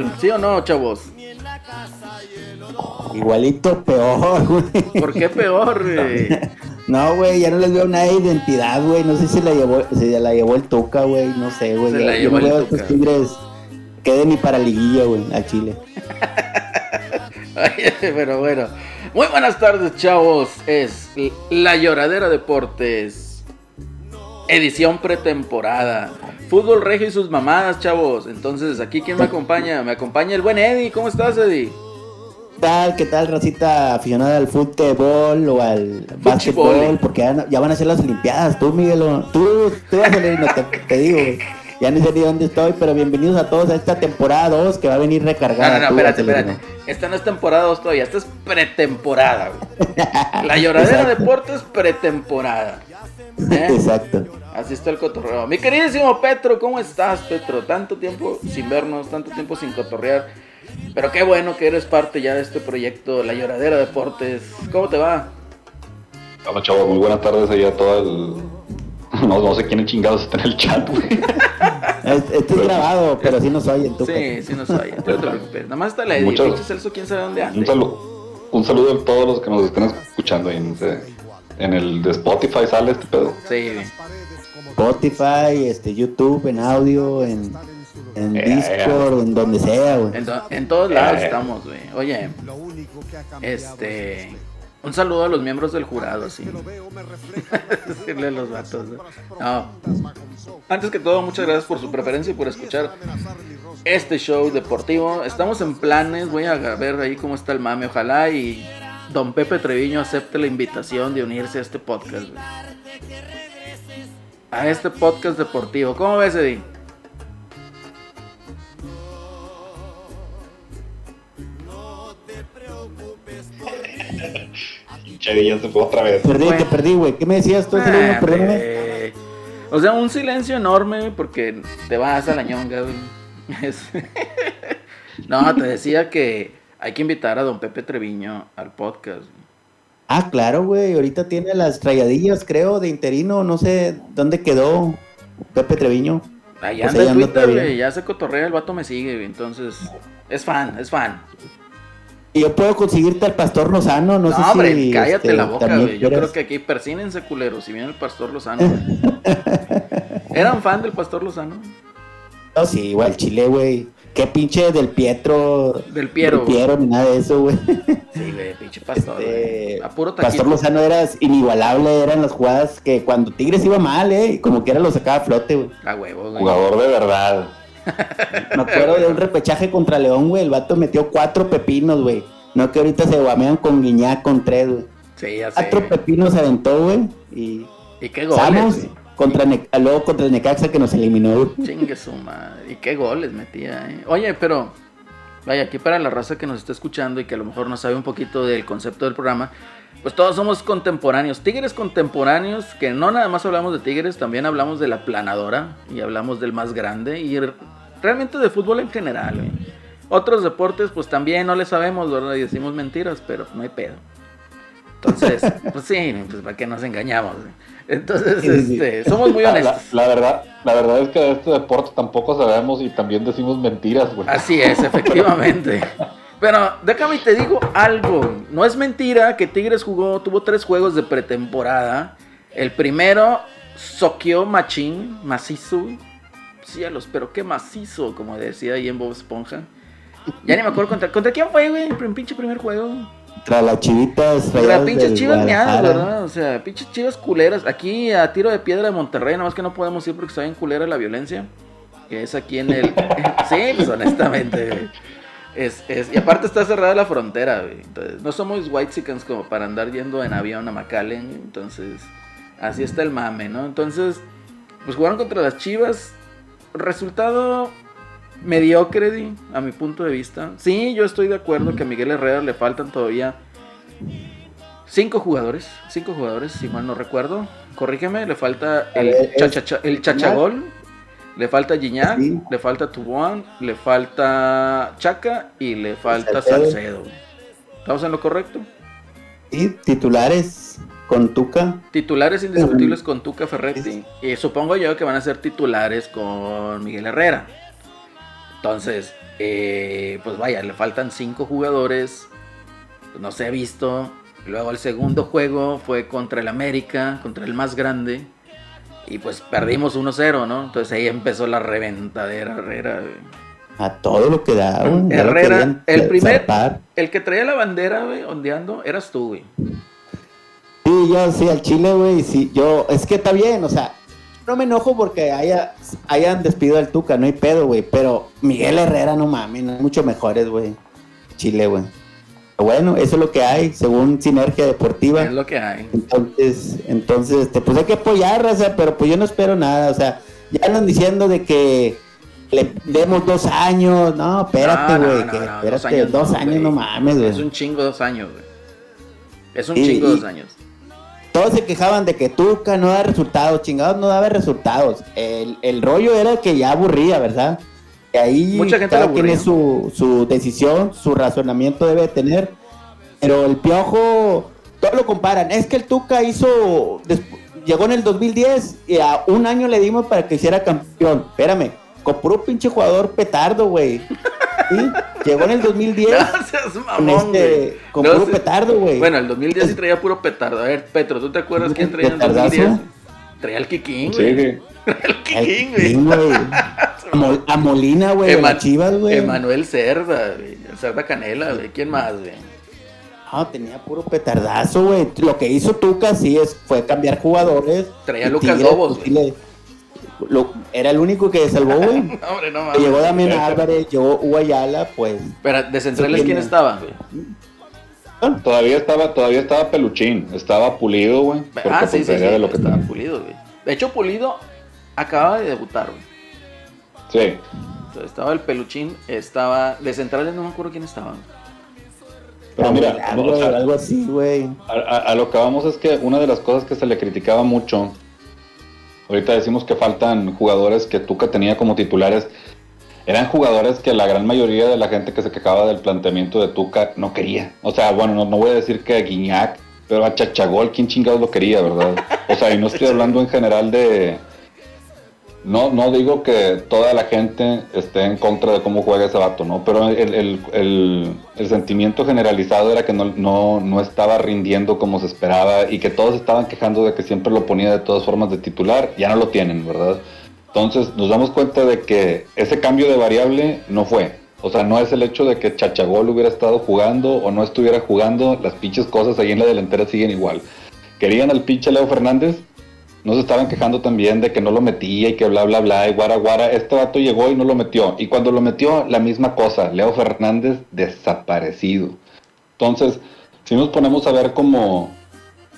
igual, ¿sí o no, chavos? Igualito peor, güey. ¿Por qué peor, güey? No, güey, ya no les veo nada de identidad, güey. No sé si la llevó, si la llevó el Tuca, güey. No sé, güey. Se la yo llevó no el Tuca. estos tigres. Queden ni para liguilla, güey, a Chile. Pero bueno, muy buenas tardes, chavos. Es La Lloradera Deportes, edición pretemporada. Fútbol regio y sus mamadas, chavos. Entonces, aquí, ¿quién me acompaña? Me acompaña el buen Eddie. ¿Cómo estás, Eddie? ¿Qué tal, qué tal, racita aficionada al fútbol o al básquetbol? Porque ya, no- ya van a ser las Olimpiadas. Tú, Miguelo, tú, tú vas a salir, no te, te digo, güey. Ya ni sé ni dónde estoy, pero bienvenidos a todos a esta temporada 2 que va a venir No, recargada. no, no, Tú espérate, espérate. Esta no es temporada 2 todavía, esta es pretemporada, güey. La Lloradera Exacto. Deportes pretemporada. ¿No? ¿Eh? Exacto. Así está el cotorreo. Mi queridísimo Petro, ¿cómo estás, Petro? Tanto tiempo sin vernos, tanto tiempo sin cotorrear. Pero qué bueno que eres parte ya de este proyecto, La Lloradera Deportes. ¿Cómo te va? Hola chavos, muy buenas tardes ahí a todo el... No, no sé quién chingados está en el chat, güey. Es- Esto es grabado, pero sí nos oyen. Tú, Sí, sí nos oye. No te preocupes. Nada más está la Eddie. Muchas- Celso, quién sabe dónde Un, saludo, un saludo a todos los que nos estén escuchando ahí en, ese- en el de Spotify sale este pedo. Sí, Spotify, este, YouTube, en audio, en, en Eh, Discord, en donde sea, güey. en, to- en todos lados Eh. estamos, güey. Oye, este. Un saludo a los miembros del jurado, sí. Decirle a los vatos. No. Antes que todo, muchas gracias por su preferencia y por escuchar este show deportivo. Estamos en planes, voy a ver ahí cómo está el mame. Ojalá y don Pepe Treviño acepte la invitación de unirse a este podcast. güey. A este podcast deportivo. ¿Cómo ves, Eddie? Che, ya se fue otra vez. Perdí, Bueno. te perdí, güey. ¿Qué me decías tú? Ah, perdóname. O sea, un silencio enorme güey, porque te vas a la ñonga, güey. Es- no, te decía que hay que invitar a don Pepe Treviño al podcast. Ah, claro, güey. Ahorita tiene las rayadillas, creo, de interino. No sé dónde quedó Pepe Treviño. Ahí Pues anda en Twitter, güey. Ya se cotorrea, el vato me sigue, güey. Entonces, es fan, es fan. Y yo puedo conseguirte al Pastor Lozano. No, No, sé hombre, si. cállate este, la boca, güey. Yo creo que aquí persínense, culeros. Si viene el Pastor Lozano. ¿Eran fan del Pastor Lozano? No, sí, igual Chile, güey. Qué pinche del Pietro. Del Piero. Del Piero, ni nada de eso, güey. Sí, güey, pinche Pastor, Este, güey. A puro Pastor. Lozano era inigualable, eran las jugadas que cuando Tigres iba mal, eh, y como quiera lo sacaba a flote, güey. A huevo, güey. Jugador de verdad. Me acuerdo de un repechaje contra León, güey, el vato metió cuatro pepinos, güey. No que ahorita se guamean con Guiñac con tres, güey. Sí, ya sé. Cuatro pepinos aventó, güey, y Y qué goles, Samos güey. Contra Ne- luego contra Necaxa que nos eliminó. Chingue su madre. Y qué goles metía, eh. Oye, pero. Vaya, aquí para la raza que nos está escuchando y que a lo mejor no sabe un poquito del concepto del programa, pues todos somos contemporáneos. Tigres contemporáneos, que no nada más hablamos de Tigres, también hablamos de la planadora y hablamos del más grande y re- realmente de fútbol en general, güey. Otros deportes, pues también no le sabemos, ¿verdad? Y decimos mentiras, pero no hay pedo. Entonces, pues sí, pues para qué nos engañamos. Entonces, Sí, sí, sí. este, somos muy honestos. la verdad, la verdad es que de este deporte tampoco sabemos y también decimos mentiras, güey. Así es, efectivamente. Pero déjame y te digo algo. No es mentira que Tigres jugó, tuvo tres juegos de pretemporada. El primero, soqueó machín, macizo. Cielos, pero qué macizo, como decía ahí en Bob Esponja. Ya ni me acuerdo contra, ¿contra quién fue, güey, el pinche primer juego. Contra las chivitas rayadas pinches chivas meadas. ¿verdad? O sea, pinches chivas culeras. Aquí a tiro de piedra de Monterrey, nada más que no podemos ir porque está bien culera la violencia. Que es aquí en el. sí, pues honestamente, güey. Es, es, y aparte está cerrada la frontera, güey. Entonces, no somos white como para andar yendo en avión a McAllen. Entonces, así está el mame, ¿no? Entonces, pues jugaron contra las chivas. Resultado mediocre, di, a mi punto de vista. Sí, yo estoy de acuerdo que a Miguel Herrera le faltan todavía cinco jugadores. Cinco jugadores, si mal no recuerdo. Corrígeme, le falta el, ver, el chachagol. Le falta Gignac, le falta Tubuán, le falta Chaca y le falta Salcedo. ¿Estamos en lo correcto? Y titulares con Tuca. Titulares indiscutibles con Tuca Ferretti. Y supongo yo que van a ser titulares con Miguel Herrera. Entonces, eh, pues vaya, le faltan cinco jugadores. no se ha visto. Luego el segundo juego fue contra el América, contra el más grande. Y pues perdimos 1-0, ¿no? Entonces ahí empezó la reventadera Herrera. A todo lo que da, Herrera, el primer, el que traía la bandera, güey, ondeando, eras tú, güey. Sí, yo sí, al Chile, güey, sí, yo, es que está bien, o sea, no me enojo porque haya, hayan despido al Tuca, no hay pedo, güey, pero Miguel Herrera, no mames, no mucho mejores, güey. Chile, güey. Bueno, eso es lo que hay, según Sinergia Deportiva. Es lo que hay. Entonces, entonces, este, pues hay que apoyar, o sea, pero pues yo no espero nada, o sea, ya andan diciendo de que le demos dos años, no, espérate, güey, espérate, dos años, no, mames, güey. Es un chingo dos años, güey. Es un chingo dos años. Todos se quejaban de que Tuca no da resultados, chingados no daba resultados. El, el rollo era que ya aburría, ¿verdad? Y ahí Mucha gente cada tiene su, su decisión, su razonamiento debe tener. Pero el piojo, todos lo comparan. Es que el Tuca hizo, llegó en el 2010 y a un año le dimos para que hiciera campeón. Espérame, con puro pinche jugador petardo, güey. Llegó en el 2010. Gracias, mamón, este, con, puro petardo, güey. Bueno, el 2010 sí traía puro petardo. A ver, Petro, ¿tú te acuerdas quién traía en el 2010? Traía el Kikín, güey. Sí, el Kikín, güey. A Molina, güey. Ema Chivas, güey. Emanuel Cerda, güey. Cerda Canela, güey. ¿Quién más, güey? No, tenía puro petardazo, güey. Lo que hizo Tuca sí es, fue cambiar jugadores. Traía a Lucas Lobos, güey era el único que salvó, güey. no, hombre, no mames. Llegó Damián Álvarez, llegó Guayala, pues. Pero de centrales, ¿quién estaba, Todavía estaba, todavía estaba Peluchín, estaba Pulido, güey. Ah, sí, pues, sí, sí, de lo que estaba Pulido, güey. De hecho, Pulido acababa de debutar, güey. Sí. Entonces, estaba el Peluchín, estaba... De centrales no me acuerdo quién estaba. Pero mira, algo, así, güey. a, lo que vamos es que una de las cosas que se le criticaba mucho Ahorita decimos que faltan jugadores que Tuca tenía como titulares. Eran jugadores que la gran mayoría de la gente que se quejaba del planteamiento de Tuca no quería. O sea, bueno, no, voy a decir que Guiñac, pero a Chachagol, ¿quién chingados lo quería, verdad? O sea, y no estoy hablando en general de, no, no digo que toda la gente esté en contra de cómo juega ese vato, ¿no? Pero el, sentimiento generalizado era que no, estaba rindiendo como se esperaba y que todos estaban quejando de que siempre lo ponía de todas formas de titular. Ya no lo tienen, ¿verdad? Entonces nos damos cuenta de que ese cambio de variable no fue. O sea, no es el hecho de que Chachagol hubiera estado jugando o no estuviera jugando, las pinches cosas ahí en la delantera siguen igual. Querían al pinche Leo Fernández, no se estaban quejando también de que no lo metía y que bla, bla, bla, y guara, guara. Este vato llegó y no lo metió. Y cuando lo metió, la misma cosa. Leo Fernández desaparecido. Entonces, si nos ponemos a ver como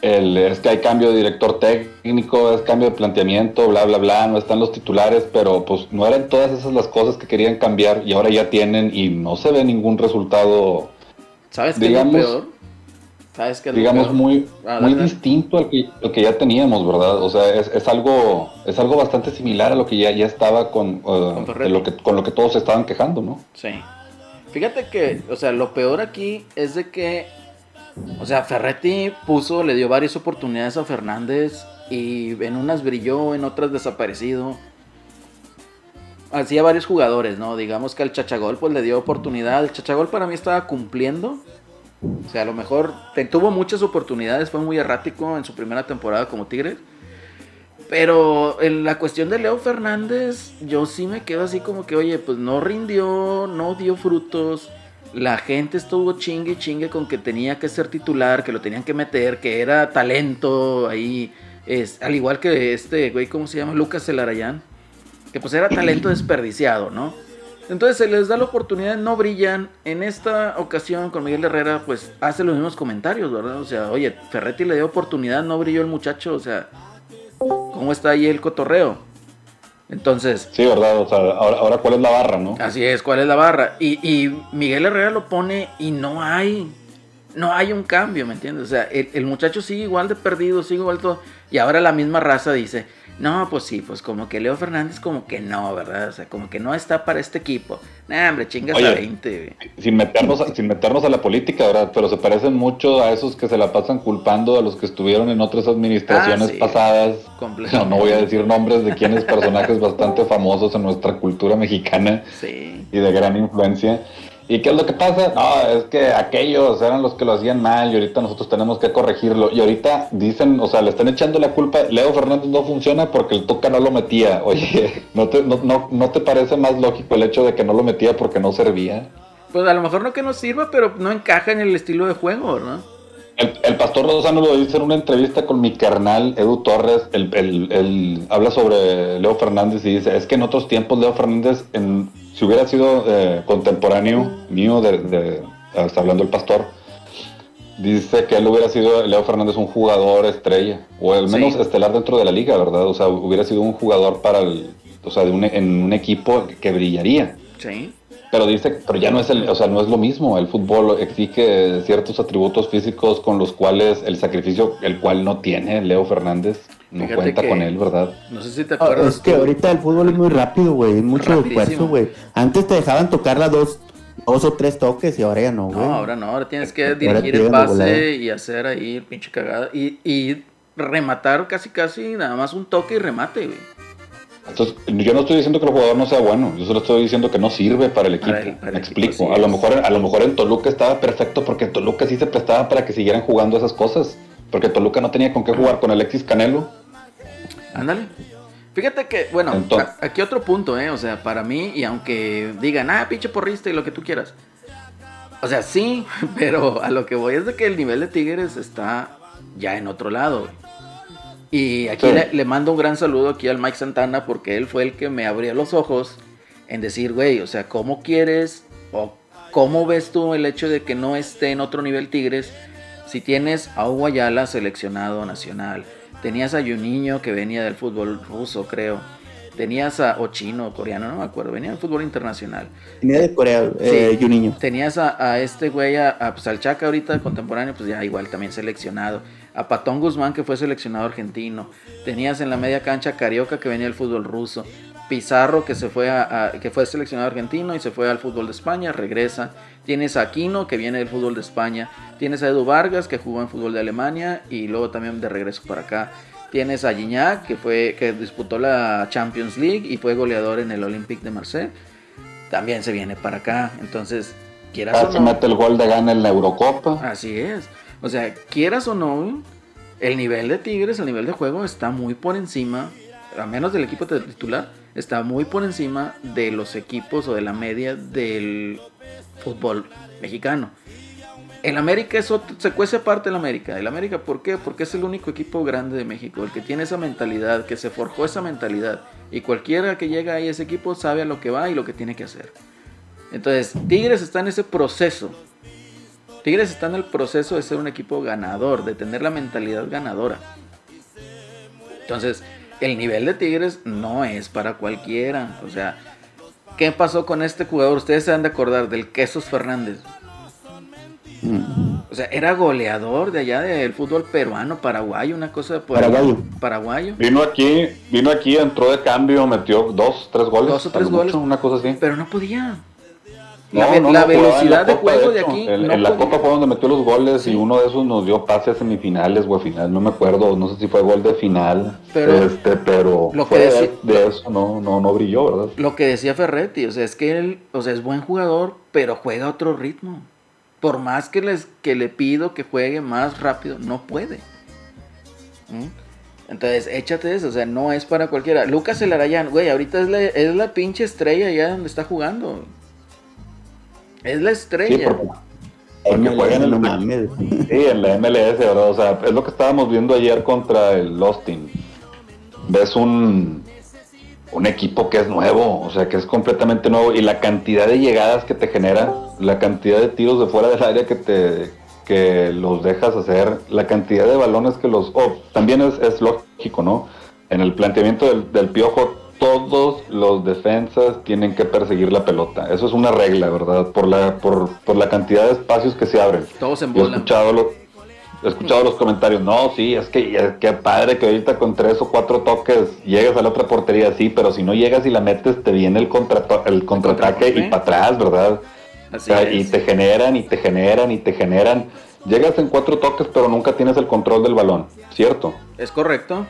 el, es que hay cambio de director técnico, es cambio de planteamiento, bla, bla, bla, no están los titulares, pero pues no eran todas esas las cosas que querían cambiar y ahora ya tienen y no se ve ningún resultado. ¿Sabes qué peor? Digamos, muy, ah, muy distinto al que, que, ya teníamos, ¿verdad? O sea, es, algo es algo bastante similar a lo que ya, ya estaba con, uh, lo que, con lo que todos estaban quejando, ¿no? Sí. Fíjate que, o sea, lo peor aquí es de que, o sea, Ferretti puso, le dio varias oportunidades a Fernández y en unas brilló, en otras desaparecido. Hacía varios jugadores, ¿no? Digamos que al Chachagol pues le dio oportunidad. El Chachagol para mí estaba cumpliendo o sea, a lo mejor tuvo muchas oportunidades, fue muy errático en su primera temporada como Tigres. Pero en la cuestión de Leo Fernández, yo sí me quedo así como que, oye, pues no rindió, no dio frutos. La gente estuvo chingue chingue con que tenía que ser titular, que lo tenían que meter, que era talento ahí. Es, al igual que este güey, ¿cómo se llama? Lucas Elarayán. Que pues era talento desperdiciado, ¿no? Entonces se les da la oportunidad, no brillan. En esta ocasión con Miguel Herrera, pues hace los mismos comentarios, ¿verdad? O sea, oye, Ferretti le dio oportunidad, no brilló el muchacho, o sea, ¿cómo está ahí el cotorreo? Entonces. Sí, ¿verdad? O sea, ahora, cuál es la barra, ¿no? Así es, cuál es la barra. Y, Miguel Herrera lo pone y no hay. No hay un cambio, ¿me entiendes? O sea, el, el muchacho sigue igual de perdido, sigue igual todo. Y ahora la misma raza dice, No, pues sí, pues como que Leo Fernández como que no, ¿verdad? O sea, como que no está para este equipo. Nah, hombre, chingas a 20. Sin meternos, a, sin meternos a la política, ¿verdad? Pero se parecen mucho a esos que se la pasan culpando a los que estuvieron en otras administraciones ah, pasadas. No, no voy a decir nombres de quienes personajes bastante famosos en nuestra cultura mexicana y de gran influencia. ¿Y qué es lo que pasa? No, es que aquellos eran los que lo hacían mal y ahorita nosotros tenemos que corregirlo. Y ahorita dicen, o sea, le están echando la culpa. Leo Fernández no funciona porque el Tuca no lo metía. Oye, ¿no te, no, no, te parece más lógico el hecho de que no lo metía porque no servía? Pues a lo mejor no que no sirva, pero no encaja en el estilo de juego, ¿no? El, pastor Rosano lo dice en una entrevista con mi carnal Edu Torres. Él, habla sobre Leo Fernández y dice: Es que en otros tiempos Leo Fernández en si hubiera sido eh, contemporáneo mío, de, está hablando el pastor, dice que él hubiera sido, Leo Fernández, un jugador estrella, o al menos estelar dentro de la liga, ¿verdad? O sea, hubiera sido un jugador para el, o sea, de un, en un equipo que brillaría. Sí. Pero dice, pero ya no es el, o sea, no es lo mismo. El fútbol exige ciertos atributos físicos con los cuales el sacrificio, el cual no tiene Leo Fernández, no cuenta con él, ¿verdad? No sé si te ah, acuerdas. es que ahorita el fútbol es muy rápido, güey, es mucho esfuerzo, güey. Antes te dejaban tocar las dos, dos o tres toques y ahora ya no, güey. No, ahora no, ahora tienes que dirigir el pase y hacer ahí el pinche cagada y, y rematar casi casi nada más un toque y remate, güey. Entonces, yo no estoy diciendo que el jugador no sea bueno, yo solo estoy diciendo que no sirve para el equipo. Me explico. a lo mejor, a lo mejor en Toluca estaba perfecto porque en Toluca sí se prestaba para que siguieran jugando esas cosas. Porque Toluca no tenía con qué jugar con Alexis Canelo. Ándale. Fíjate que, bueno, aquí otro punto, ¿eh? O sea, para mí, y aunque digan, ah, pinche porrista y lo que tú quieras. O sea, sí, pero a lo que voy es de que el nivel de Tigres está ya en otro lado. Y aquí le, mando un gran saludo aquí al Mike Santana porque él fue el que me abrió los ojos en decir, güey, o sea, ¿cómo quieres o cómo ves tú el hecho de que no esté en otro nivel Tigres si tienes a Hugo Ayala seleccionado nacional? Tenías a Juninho que venía del fútbol ruso, creo. Tenías a, o chino, coreano, no me acuerdo, venía del fútbol internacional. Venía de Corea, eh, Juninho. Tenías a, este güey, a, a pues, ahorita contemporáneo, pues ya igual también seleccionado a Patón Guzmán que fue seleccionado argentino, tenías en la media cancha Carioca que venía del fútbol ruso, Pizarro que se fue a, que fue seleccionado argentino y se fue al fútbol de España, regresa, tienes a Aquino que viene del fútbol de España, tienes a Edu Vargas que jugó en fútbol de Alemania y luego también de regreso para acá. Tienes a Gignac que fue que disputó la Champions League y fue goleador en el Olympique de Marseille. También se viene para acá, entonces quieras o no, mete el gol de gana en la Eurocopa. Así es. O sea, quieras o no, el nivel de Tigres, el nivel de juego está muy por encima, a menos del equipo titular, está muy por encima de los equipos o de la media del fútbol mexicano. El América es otro, se cuece aparte el América. El América, ¿por qué? Porque es el único equipo grande de México, el que tiene esa mentalidad, que se forjó esa mentalidad. Y cualquiera que llega ahí a ese equipo sabe a lo que va y lo que tiene que hacer. Entonces, Tigres está en ese proceso Tigres está en el proceso de ser un equipo ganador, de tener la mentalidad ganadora. Entonces, el nivel de Tigres no es para cualquiera. O sea, ¿qué pasó con este jugador? Ustedes se han de acordar del Quesos Fernández. Mm. O sea, era goleador de allá del fútbol peruano, paraguayo, una cosa de paraguayo. paraguayo. Vino aquí, vino aquí, entró de cambio, metió dos, tres goles. Dos o tres goles. una cosa así. Pero no podía. La, velocidad de juego de, aquí. En, la Copa fue donde metió los goles y uno de esos nos dio pase a semifinales o a final, no me acuerdo, no sé si fue gol de final, pero, este, pero lo que de, eso no, no, no brilló, ¿verdad? Lo que decía Ferretti, o sea, es que él, o sea, es buen jugador, pero juega a otro ritmo. Por más que, les, que le pido que juegue más rápido, no puede. ¿Mm? Entonces, échate eso, o sea, no es para cualquiera. Lucas Elarayán, güey, ahorita es la, es la pinche estrella allá donde está jugando. Es la estrella. Sí, porque, juega en el, sí, en la MLS, ¿verdad? O sea, es lo que estábamos viendo ayer contra el Austin. Ves un, un equipo que es nuevo, o sea, que es completamente nuevo y la cantidad de llegadas que te genera, la cantidad de tiros de fuera del área que te que los dejas hacer, la cantidad de balones que los... Oh, también es, es lógico, ¿no? En el planteamiento del, del piojo todos los defensas tienen que perseguir la pelota. Eso es una regla, ¿verdad? Por la, por, por la cantidad de espacios que se abren. Todos en bola. He escuchado, he escuchado los comentarios, no, sí, es que es que padre que ahorita con tres o cuatro toques llegues a la otra portería, sí, pero si no llegas y la metes, te viene el, contra el contraataque y para atrás, ¿verdad? Así Y te generan y te generan y te generan. Llegas en cuatro toques, pero nunca tienes el control del balón, ¿cierto? Es correcto.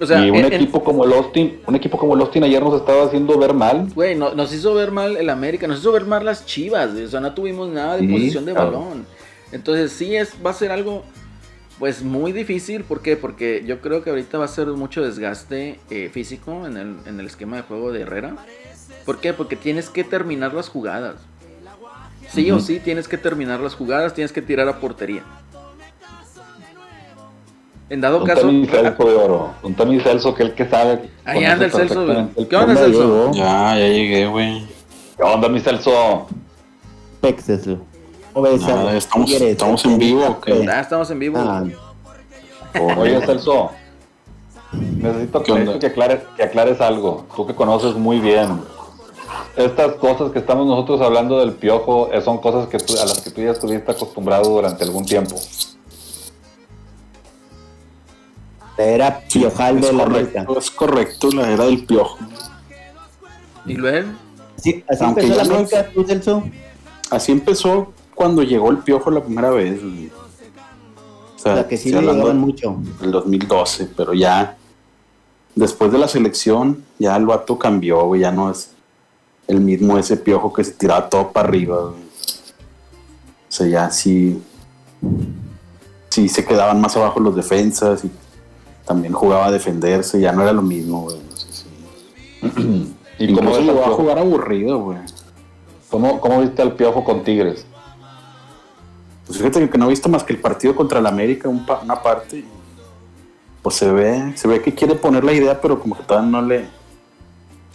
Y un equipo como el Austin, un equipo como el Austin ayer nos estaba haciendo ver mal. Güey, nos hizo ver mal el América, nos hizo ver mal las Chivas, o sea, no tuvimos nada de posición de balón. Entonces sí es, va a ser algo pues muy difícil, ¿por qué? Porque yo creo que ahorita va a ser mucho desgaste eh, físico en el, en el esquema de juego de Herrera. ¿Por qué? Porque tienes que terminar las jugadas. Sí o sí tienes que terminar las jugadas, tienes que tirar a portería. En dado caso. Un Celso de oro. Un Tony Celso que el que sabe. Ahí anda el Celso, ¿Qué onda, Celso? Ya, ya llegué, güey. ¿Qué onda, mi Celso? Pex, Celso. Nada, estamos, estamos en vivo. Ah, estamos en vivo. Ah. Oye, Celso. Necesito que, que, aclares, que aclares algo. Tú que conoces muy bien estas cosas que estamos nosotros hablando del piojo eh, son cosas que a las que tú ya estuviste acostumbrado durante algún tiempo. La era piojal de la correcto, Es correcto, la era del piojo. ¿Y luego? Sí, así empezó la América, Así empezó cuando llegó el piojo la primera vez. O sea, que sí le llegaban mucho. El 2012, pero ya después de la selección, ya el vato cambió, ya no es el mismo ese piojo que se tiraba todo para arriba. O sea, ya sí, sí se quedaban más abajo los defensas y también jugaba a defenderse, ya no era lo mismo, güey. ¿Y cómo se llegó a jugar aburrido, güey? ¿Cómo, ¿Cómo, viste al piojo con Tigres? Pues fíjate que no he visto más que el partido contra el América, una parte. Pues se ve, se ve que quiere poner la idea, pero como que todavía no le,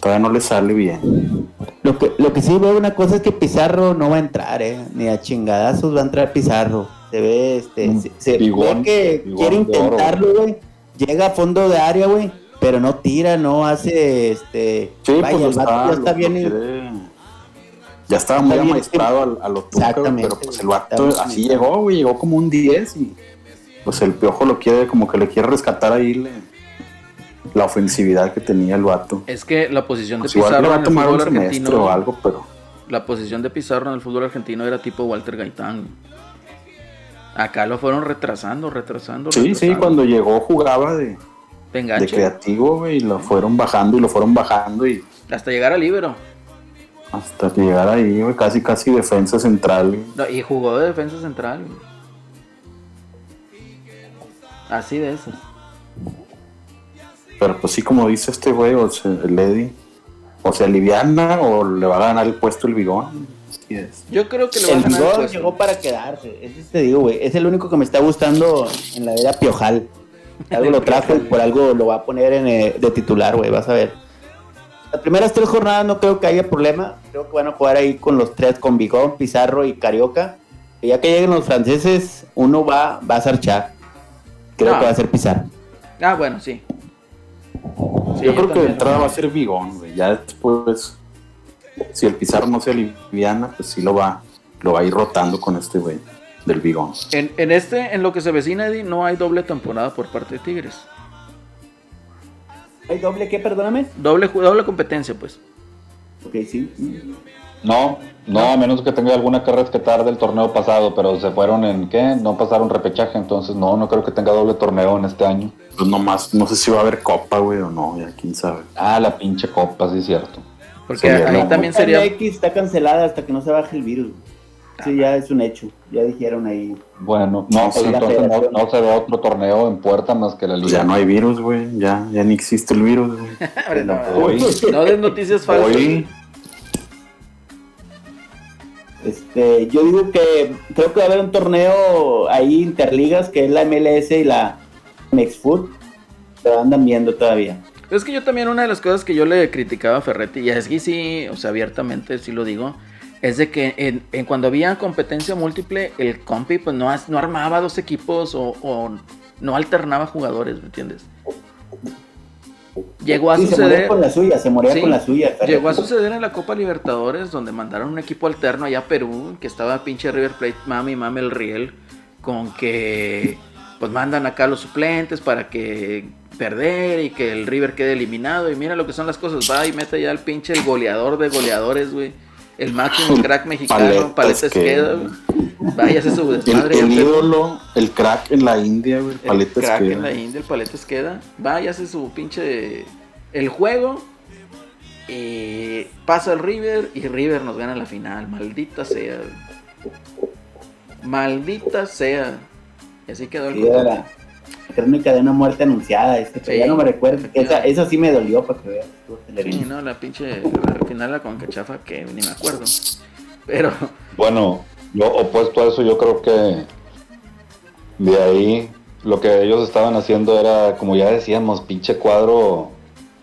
todavía no le sale bien. Lo que, lo que sí veo una cosa es que Pizarro no va a entrar, eh, ni a chingadazos va a entrar Pizarro. Se ve, este, se, ve que quiere intentarlo, güey. Llega a fondo de área, güey, pero no tira, no hace, este, sí, vaya, pues ya está bien. Ya estaba muy amaestrado a, a, lo pero pues el vato así llegó, güey, llegó como un 10 y pues el piojo lo quiere, como que le quiere rescatar ahí, le, la ofensividad que tenía el vato. Es que la posición de pues Pizarro en el fútbol argentino o algo, pero la posición de Pizarro en el fútbol argentino era tipo Walter Gaitán. Acá lo fueron retrasando, retrasando. Sí, sí, cuando llegó jugaba de, de, creativo, y lo fueron bajando y lo fueron bajando y hasta llegar al libero. Hasta llegar ahí, casi casi defensa central. y jugó de defensa central. Así de eso. Pero pues sí, como dice este güey, o sea, el Eddie, o se aliviana o le va a ganar el puesto el bigón. Es. Yo creo que ganar el puesto. llegó para quedarse, ese te digo, güey, es el único que me está gustando en la era Piojal. Algo lo trajo y por algo lo va a poner en, eh, de titular, güey, vas a ver. Las primeras tres jornadas no creo que haya problema. Creo que van a jugar ahí con los tres, con Bigón, Pizarro y Carioca. Y ya que lleguen los franceses, uno va, va a sarchar. Creo que va a ser Pizarro. Ah, bueno, sí yo creo que de entrada va a ser Bigón, güey. Ya después, si el Pizarro no se aliviana, pues sí lo va, lo va a ir rotando con este güey del Bigón. En, en este, en lo que se vecina, Eddie, no hay doble temporada por parte de Tigres. ¿Hay doble qué, perdóname? Doble, doble competencia, pues. Ok, sí. No, no, a menos que tenga alguna que rescatar del torneo pasado, pero se fueron en qué, no pasaron repechaje, entonces no, no creo que tenga doble torneo en este año. Pues nomás, no sé si va a haber copa, güey, o no, ya quién sabe. Ah, la pinche copa, sí es cierto. Porque ahí también sería... La X está cancelada hasta que no se baje el virus. Sí, ya es un hecho, ya dijeron ahí. Bueno, no, pues entonces no, se ve otro torneo en puerta más que la liga. ya no hay virus, güey, ya, ya ni existe el virus, güey. no, no des noticias falsas. Este, yo digo que creo que va a haber un torneo ahí interligas que es la MLS y la Mexfoot, pero andan viendo todavía. Es que yo también una de las cosas que yo le criticaba a Ferretti, y es que sí, o sea, abiertamente sí lo digo, es de que en, cuando había competencia múltiple, el compi pues no, no armaba dos equipos o, o no alternaba jugadores, ¿me entiendes? Llegó a suceder. Se con la suya, se moría con la suya. Llegó a suceder en la Copa Libertadores, donde mandaron un equipo alterno allá a Perú, que estaba pinche River Plate, mami, mami, el Riel, con que pues mandan acá los suplentes para que perder y que el River quede eliminado. Y mira lo que son las cosas. Va y mete ya al pinche el goleador de goleadores, güey. El máximo crack mexicano, Paletas, Esqueda, güey. Vaya, ese su desmadre. El, ídolo, el crack en la India, güey. El crack en la India, el Paleta Esqueda. Vaya, hace su pinche. El juego. Y pasa el River y River nos gana la final. Maldita sea. Maldita sea. Y así quedó el crónica de una muerte anunciada. Este, Ya no me recuerdo. Esa, eso sí me dolió para que veas. Sí, no, la pinche. Al final la concachafa que ni me acuerdo. Pero. Bueno, lo opuesto a eso, yo creo que de ahí lo que ellos estaban haciendo era, como ya decíamos, pinche cuadro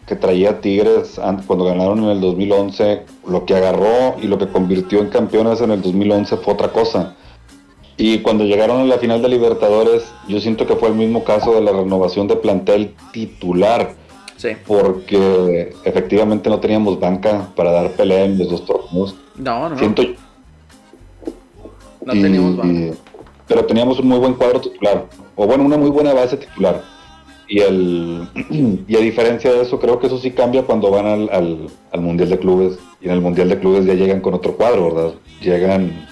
que traía Tigres cuando ganaron en el 2011, lo que agarró y lo que convirtió en campeones en el 2011 fue otra cosa. Y cuando llegaron a la final de Libertadores, yo siento que fue el mismo caso de la renovación de plantel titular. Sí. Porque efectivamente no teníamos banca para dar pelea en los dos torneos. No, no. Siento... No teníamos banca. pero teníamos un muy buen cuadro titular. O bueno, una muy buena base titular. Y, el, y a diferencia de eso, creo que eso sí cambia cuando van al, al, al Mundial de Clubes. Y en el Mundial de Clubes ya llegan con otro cuadro, ¿verdad? Llegan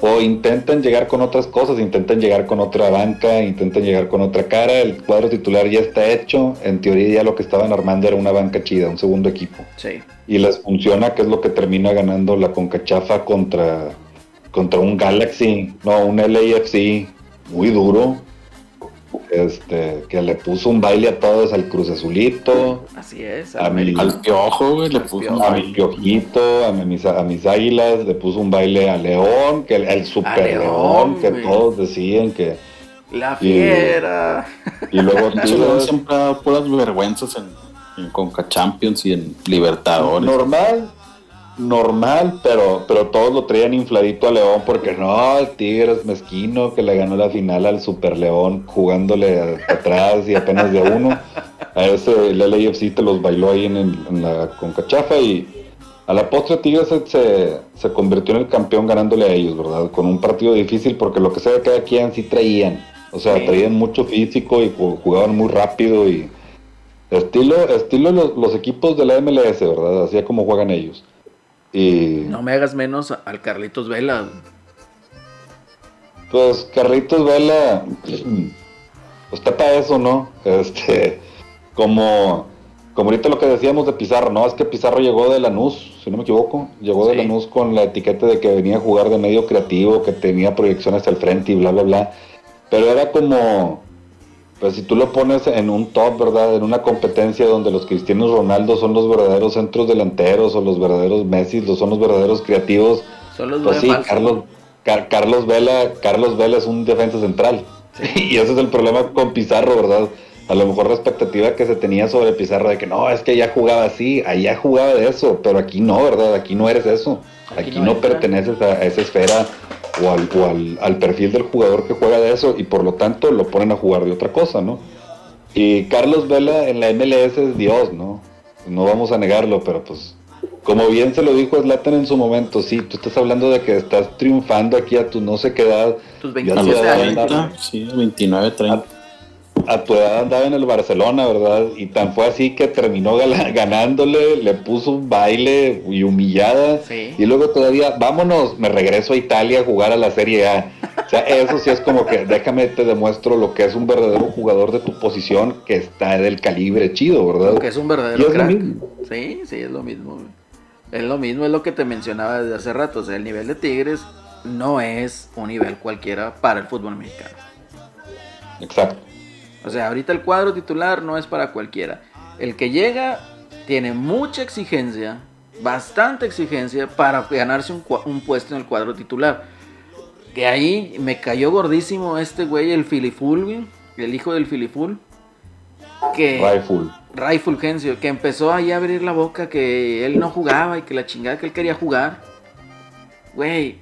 o intentan llegar con otras cosas, intentan llegar con otra banca, intentan llegar con otra cara, el cuadro titular ya está hecho, en teoría ya lo que estaban armando era una banca chida, un segundo equipo. Sí. Y les funciona, que es lo que termina ganando la Concachafa contra, contra un Galaxy, no, un LAFC muy duro, este, que le puso un baile a todos al Cruz Azulito. Así es. A al Piojo, güey, le puso a mi Piojito, a mis, a mis águilas, le puso un baile a León, que el, Super León, que todos decían que... La fiera. Y, luego León siempre ha dado puras vergüenzas en, en Conca Champions y en Libertadores. Normal, normal, pero, pero todos lo traían infladito a León porque no, el Tigres mezquino que le ganó la final al Super León jugándole atrás y apenas de uno. A ese el LAFC te los bailó ahí en, la concachafa y a la postre Tigres se, se, convirtió en el campeón ganándole a ellos, ¿verdad? Con un partido difícil porque lo que sea que cada quien sí traían. O sea, traían mucho físico y jugaban muy rápido y estilo, estilo los, los equipos de la MLS, ¿verdad? Así como juegan ellos. Y... No me hagas menos al Carlitos Vela. Pues Carlitos Vela, pues está para eso, ¿no? Este, como, como ahorita lo que decíamos de Pizarro, ¿no? Es que Pizarro llegó de Lanús, si no me equivoco, llegó de Lanús con la etiqueta de que venía a jugar de medio creativo, que tenía proyecciones al frente y bla, bla, bla. Pero era como, pues si tú lo pones en un top, ¿verdad? En una competencia donde los Cristianos Ronaldo son los verdaderos centros delanteros o los verdaderos Messi, los son los verdaderos creativos. Son los pues sí, Carlos, Carlos Vela, Carlos Vela es un defensa central. y ese es el problema con Pizarro, ¿verdad? A lo mejor la expectativa que se tenía sobre Pizarro de que no, es que ya jugaba así, allá jugaba de eso, pero aquí no, ¿verdad? Aquí no eres eso. Aquí, no, perteneces a esa esfera o, al, al, perfil del jugador que juega de eso y por lo tanto lo ponen a jugar de otra cosa, ¿no? Y Carlos Vela en la MLS es Dios, ¿no? No vamos a negarlo, pero pues como bien se lo dijo Slatan en su momento, sí, tú estás hablando de que estás triunfando aquí a tu no sé qué edad. Tus 27 años. Sí, 29, 30 a tu edad andaba en el Barcelona, ¿verdad? Y tan fue así que terminó ganándole, le puso un baile y humillada. Y luego todavía, vámonos, me regreso a Italia a jugar a la Serie A. O sea, eso sí es como que déjame te demuestro lo que es un verdadero jugador de tu posición que está del calibre chido, ¿verdad? que es un verdadero crack. Sí, sí, es lo mismo. Es lo mismo, es lo que te mencionaba desde hace rato. O sea, el nivel de Tigres no es un nivel cualquiera para el fútbol mexicano. Exacto. O sea, ahorita el cuadro titular no es para cualquiera. El que llega tiene mucha exigencia, bastante exigencia para ganarse un, puesto en el cuadro titular. Que ahí me cayó gordísimo este güey, el Filiful, el hijo del Filiful. Que, Raiful. Raiful Gencio, que empezó ahí a abrir la boca que él no jugaba y que la chingada que él quería jugar. Güey,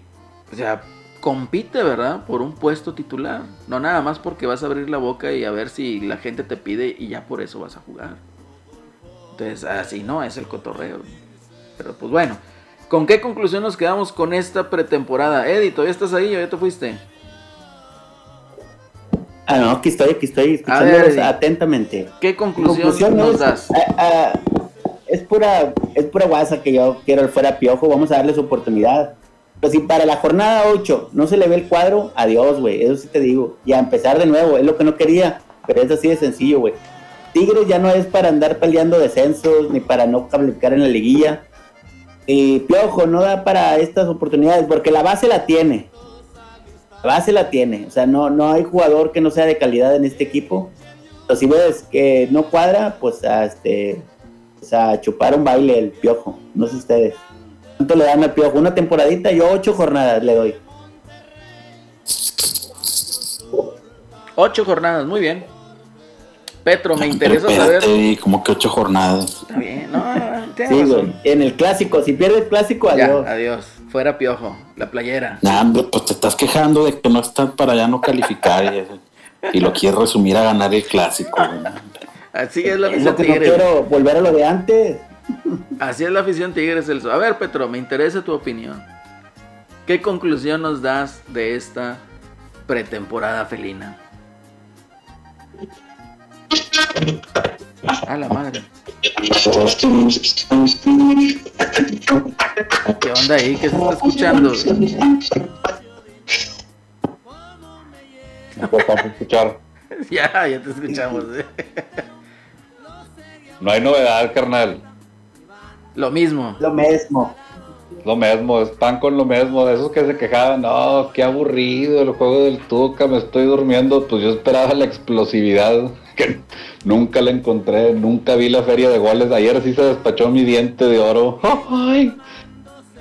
o sea, compite, ¿verdad? Por un puesto titular. No nada más porque vas a abrir la boca y a ver si la gente te pide y ya por eso vas a jugar. Entonces, así no es el cotorreo. Pero pues bueno, ¿con qué conclusión nos quedamos con esta pretemporada? Eddie, ¿todavía estás ahí o ya te fuiste? Ah, no, aquí estoy, aquí estoy escuchándolos atentamente. ¿Qué conclusión, nos das? Ah, ah, es pura, es pura guasa que yo quiero el fuera piojo, vamos a darle su oportunidad. Pero si para la jornada 8 no se le ve el cuadro, adiós, güey, eso sí te digo. Y a empezar de nuevo, es lo que no quería, pero es así de sencillo, güey. Tigres ya no es para andar peleando descensos, ni para no calificar en la liguilla. Y Piojo no da para estas oportunidades, porque la base la tiene. La base la tiene. O sea, no, no hay jugador que no sea de calidad en este equipo. Pero si ves que no cuadra, pues a, este, pues a chupar un baile el Piojo. No sé ustedes. ¿Cuánto le dan al Piojo? Una temporadita, yo ocho jornadas le doy. Ocho jornadas, muy bien. Petro, me interesa saber. como que ocho jornadas. Está bien, no, sí, güey. En el clásico, si pierde el clásico, adiós. adiós. Fuera piojo, la playera. Nah, pues te estás quejando de que no estás para ya no calificar y, lo quieres resumir a ganar el clásico. Así es la Tigres. No quiero volver a lo de antes. Así es la afición Tigres. El... A ver, Petro, me interesa tu opinión. ¿Qué conclusión nos das de esta pretemporada felina? A la madre. ¿Qué onda ahí? ¿Qué se está escuchando? Escuchar. ya, ya te escuchamos. no hay novedad, carnal. Lo mismo. Lo mismo. Lo mismo, están con lo mismo, de esos que se quejaban, no, qué aburrido el juego del Tuca, me estoy durmiendo, pues yo esperaba la explosividad, que nunca la encontré, nunca vi la feria de goles, ayer sí se despachó mi diente de oro,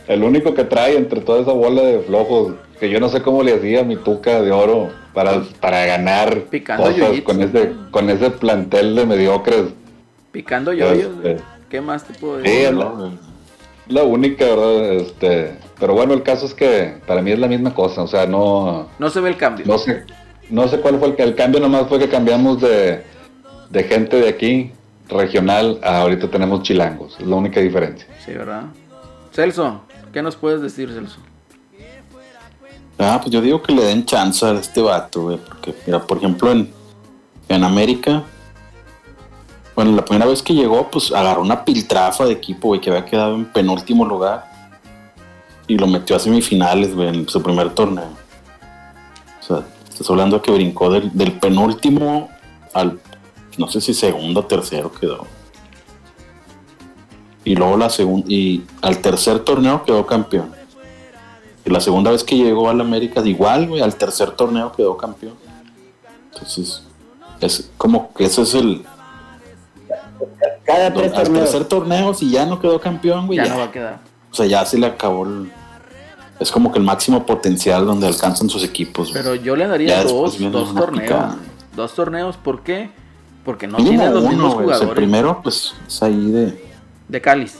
el único que trae entre toda esa bola de flojos, que yo no sé cómo le hacía mi Tuca de oro para, para ganar Picando cosas con ese, con ese plantel de mediocres. Picando yoyos, este, ¿qué más te puedo decir? la única, ¿verdad? Este, pero bueno, el caso es que para mí es la misma cosa, o sea, no... No se ve el cambio. No sé, no sé cuál fue el, el cambio, nomás fue que cambiamos de, de gente de aquí, regional, a ahorita tenemos chilangos, es la única diferencia. Sí, ¿verdad? Celso, ¿qué nos puedes decir, Celso? Ah, pues yo digo que le den chance a este vato, güey, porque, mira, por ejemplo, en, en América bueno, la primera vez que llegó, pues agarró una piltrafa de equipo, güey, que había quedado en penúltimo lugar. Y lo metió a semifinales, güey, en su primer torneo. O sea, estás hablando que brincó del, penúltimo al, no sé si segundo o tercero quedó. Y luego la segunda, y al tercer torneo quedó campeón. Y la segunda vez que llegó al América, igual, güey, al tercer torneo quedó campeón. Entonces, es como que ese es el, cada tres Al tercer torneo, si ya no quedó campeón, güey. Ya, no va a quedar. O sea, ya se le acabó el. Es como que el máximo potencial donde alcanzan sus equipos. Pero yo le daría dos, dos torneos. Dos torneos, ¿por qué? Porque no tiene los mismos jugadores. el primero, pues, es ahí de. De cáliz.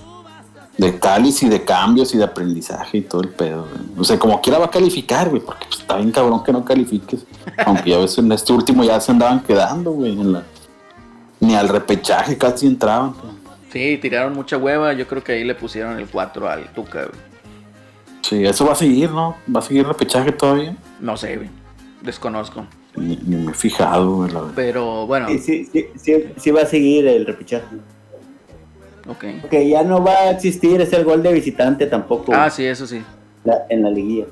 De cáliz y de cambios y de aprendizaje y todo el pedo. O sea, como quiera va a calificar, güey, porque pues, está bien cabrón que no califiques. Aunque ya veces en este último ya se andaban quedando, güey, en la ni al repechaje casi entraban. Sí, tiraron mucha hueva. Yo creo que ahí le pusieron el 4 al Tuca. Sí, eso va a seguir, ¿no? ¿Va a seguir repechaje todavía? No sé, Desconozco. Ni, me he fijado, Pero bueno. Sí, sí, sí, sí, va a seguir el repechaje. Ok. Porque ya no va a existir ese gol de visitante tampoco. Ah, sí, eso sí. en la liguilla.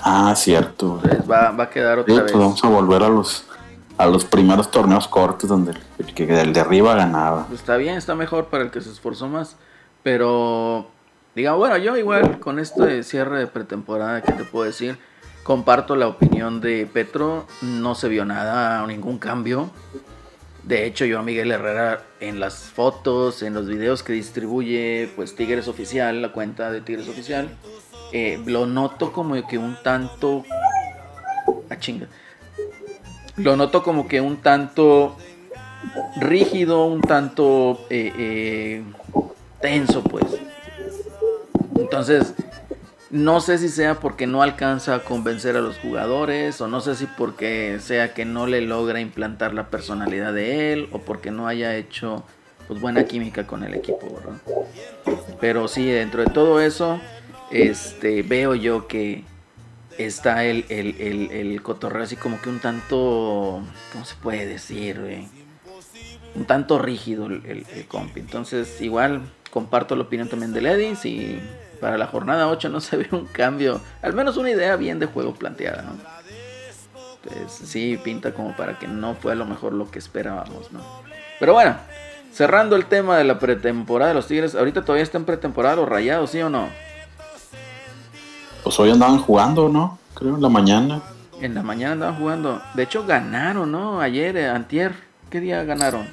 Ah, cierto. va, va, a quedar otra pues vez. vamos a volver a los a los primeros torneos cortos donde el, que el de arriba ganaba. Pues está bien, está mejor para el que se esforzó más. Pero, digamos, bueno, yo igual con este cierre de pretemporada, ¿qué te puedo decir? Comparto la opinión de Petro, no se vio nada, ningún cambio. De hecho, yo a Miguel Herrera en las fotos, en los videos que distribuye, pues Tigres Oficial, la cuenta de Tigres Oficial, eh, lo noto como que un tanto... A ah, chinga lo noto como que un tanto rígido, un tanto eh, eh, tenso, pues. Entonces, no sé si sea porque no alcanza a convencer a los jugadores, o no sé si porque sea que no le logra implantar la personalidad de él, o porque no haya hecho pues, buena química con el equipo, ¿verdad? Pero sí, dentro de todo eso, este, veo yo que está el, el, el, cotorreo así como que un tanto, ¿cómo se puede decir? Un tanto rígido el, compi. Entonces, igual comparto la opinión también de Eddie. Si para la jornada 8 no se ve un cambio, al menos una idea bien de juego planteada, ¿no? Entonces, sí, pinta como para que no fue a lo mejor lo que esperábamos, ¿no? Pero bueno, cerrando el tema de la pretemporada de los Tigres, ahorita todavía está en pretemporada rayados, ¿sí o no? Pues hoy andaban jugando, ¿no? Creo en la mañana. En la mañana andaban jugando. De hecho, ganaron, ¿no? Ayer, eh, antier. ¿Qué día ganaron?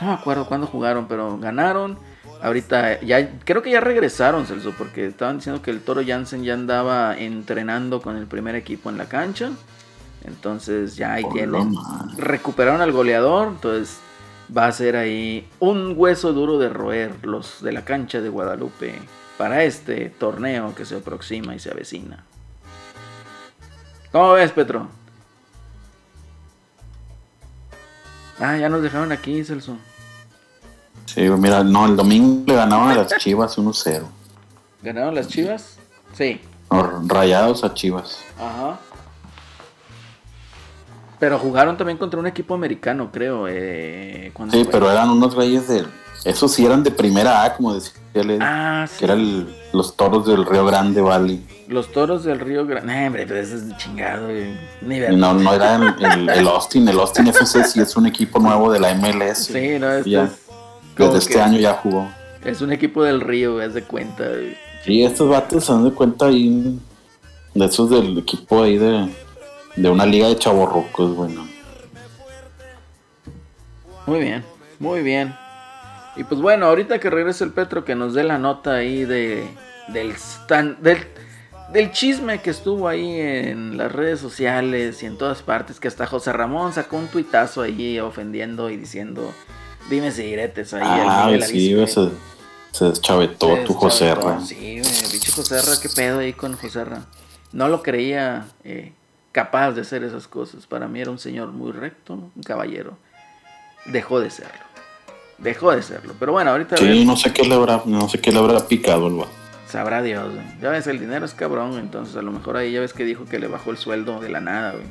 No me acuerdo cuándo jugaron, pero ganaron. Ahorita ya creo que ya regresaron, Celso, porque estaban diciendo que el Toro Jansen ya andaba entrenando con el primer equipo en la cancha. Entonces ya ahí tienen. Recuperaron al goleador. Entonces va a ser ahí un hueso duro de roer los de la cancha de Guadalupe para este torneo que se aproxima y se avecina. ¿Cómo ves, Petro? Ah, ya nos dejaron aquí, Celso. Sí, mira, no, el domingo le ganaron a las Chivas 1-0. ¿Ganaron las Chivas? Sí. rayados a Chivas. Ajá. Pero jugaron también contra un equipo americano, creo. Eh, sí, pero eran unos reyes de esos sí eran de primera A, como decía Ah, sí. Que eran los toros del Río Grande Valley. Los toros del Río Grande. Hombre, pero ese es chingado, No, no era el, el, Austin. El Austin FC sí es un equipo nuevo de la MLS. Sí, no, este ya, Desde este año ya jugó. Es un equipo del Río, haz de cuenta. Sí, estos vatos se dan de cuenta ahí. De esos del equipo ahí de, de una liga de chavorrucos, bueno. Muy bien, muy bien. Y pues bueno, ahorita que regrese el Petro, que nos dé la nota ahí de, del, del, chisme que estuvo ahí en las redes sociales y en todas partes, que hasta José Ramón sacó un tuitazo ahí ofendiendo y diciendo, dime si diretes ahí. Ah, sí, se, se deschavetó tu José Ramón. Sí, bicho José Ramón, qué pedo ahí con José Ramón. No lo creía eh, capaz de hacer esas cosas. Para mí era un señor muy recto, un caballero. Dejó de serlo dejó de serlo. Pero bueno, ahorita. Sí, no sé qué le habrá, no sé qué le habrá picado el Sabrá Dios, güey. Ya ves, el dinero es cabrón, entonces a lo mejor ahí ya ves que dijo que le bajó el sueldo de la nada, güey.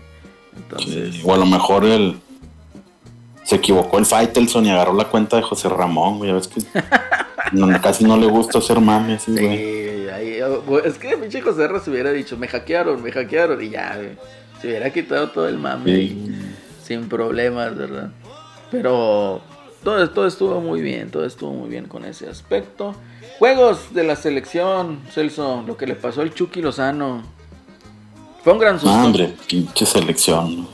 Entonces. o a lo mejor él se equivocó el Faitelson y agarró la cuenta de José Ramón, güey. Ya ves que casi no le gusta hacer mames, sí, güey. Ahí, es que pinche José Ramón se hubiera dicho, me hackearon, me hackearon, y ya, güey. Se hubiera quitado todo el mame sin problemas, ¿verdad? Pero todo, estuvo muy bien, todo estuvo muy bien con ese aspecto. Juegos de la selección, Celso, lo que le pasó al Chucky Lozano. Fue un gran susto. Hombre, pinche selección.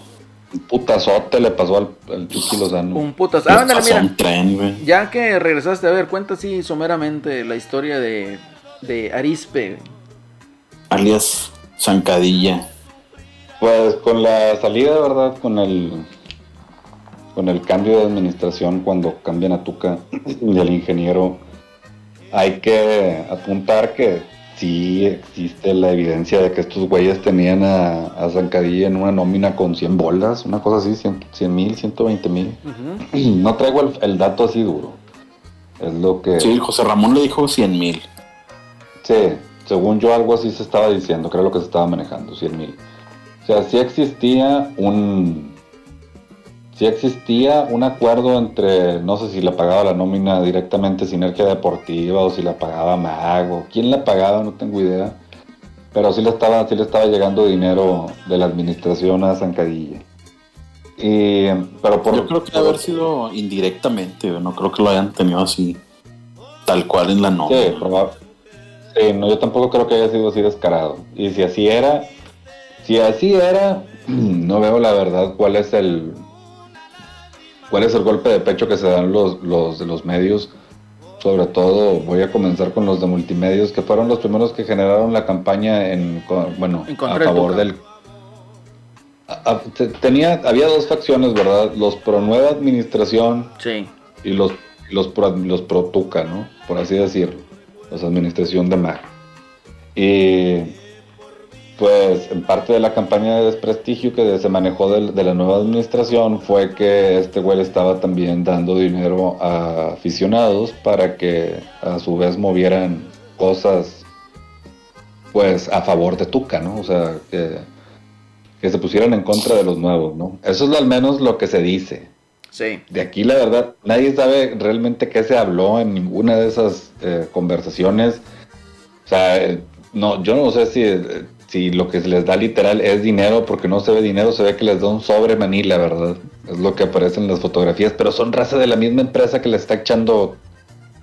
Un putazote le pasó al, Chucky Lozano. Un putazote. Ah, mira. Un tren, Ya que regresaste, a ver, cuenta así someramente la historia de, de Arispe. Alias Zancadilla. Pues con la salida, ¿verdad? Con el con el cambio de administración, cuando cambian a Tuca y al ingeniero, hay que apuntar que sí existe la evidencia de que estos güeyes tenían a, a Zancadilla en una nómina con 100 bolas, una cosa así, 100 mil, 120 mil. No traigo el, dato así duro. Es lo que... Sí, José Ramón le dijo 100 mil. Sí, según yo algo así se estaba diciendo, creo lo que se estaba manejando, 100 mil. O sea, sí existía un, si existía un acuerdo entre, no sé si la pagaba la nómina directamente Sinergia Deportiva o si la pagaba Mago, quién la pagaba, no tengo idea, pero sí le estaba, sí le estaba llegando dinero de la administración a Zancadilla. Y, pero por, yo creo que haber sido indirectamente, no creo que lo hayan tenido así, tal cual en la nómina. Sí, sí, no, yo tampoco creo que haya sido así descarado. Y si así era, si así era, no veo la verdad cuál es el cuál es el golpe de pecho que se dan los, los de los medios. Sobre todo voy a comenzar con los de multimedios, que fueron los primeros que generaron la campaña en bueno a favor del tenía había dos facciones, ¿verdad? Los pro nueva administración sí. y los los pro, los pro Tuca, ¿no? Por así decirlo, los administración de Mar. Y pues en parte de la campaña de desprestigio que se manejó de, la nueva administración fue que este güey estaba también dando dinero a aficionados para que a su vez movieran cosas pues a favor de Tuca, ¿no? O sea, que, que se pusieran en contra de los nuevos, ¿no? Eso es al menos lo que se dice. Sí. De aquí, la verdad, nadie sabe realmente qué se habló en ninguna de esas eh, conversaciones. O sea, eh, no, yo no sé si, eh, si lo que se les da literal es dinero, porque no se ve dinero, se ve que les da un sobre manila, ¿verdad? Es lo que aparece en las fotografías, pero son raza de la misma empresa que le está echando.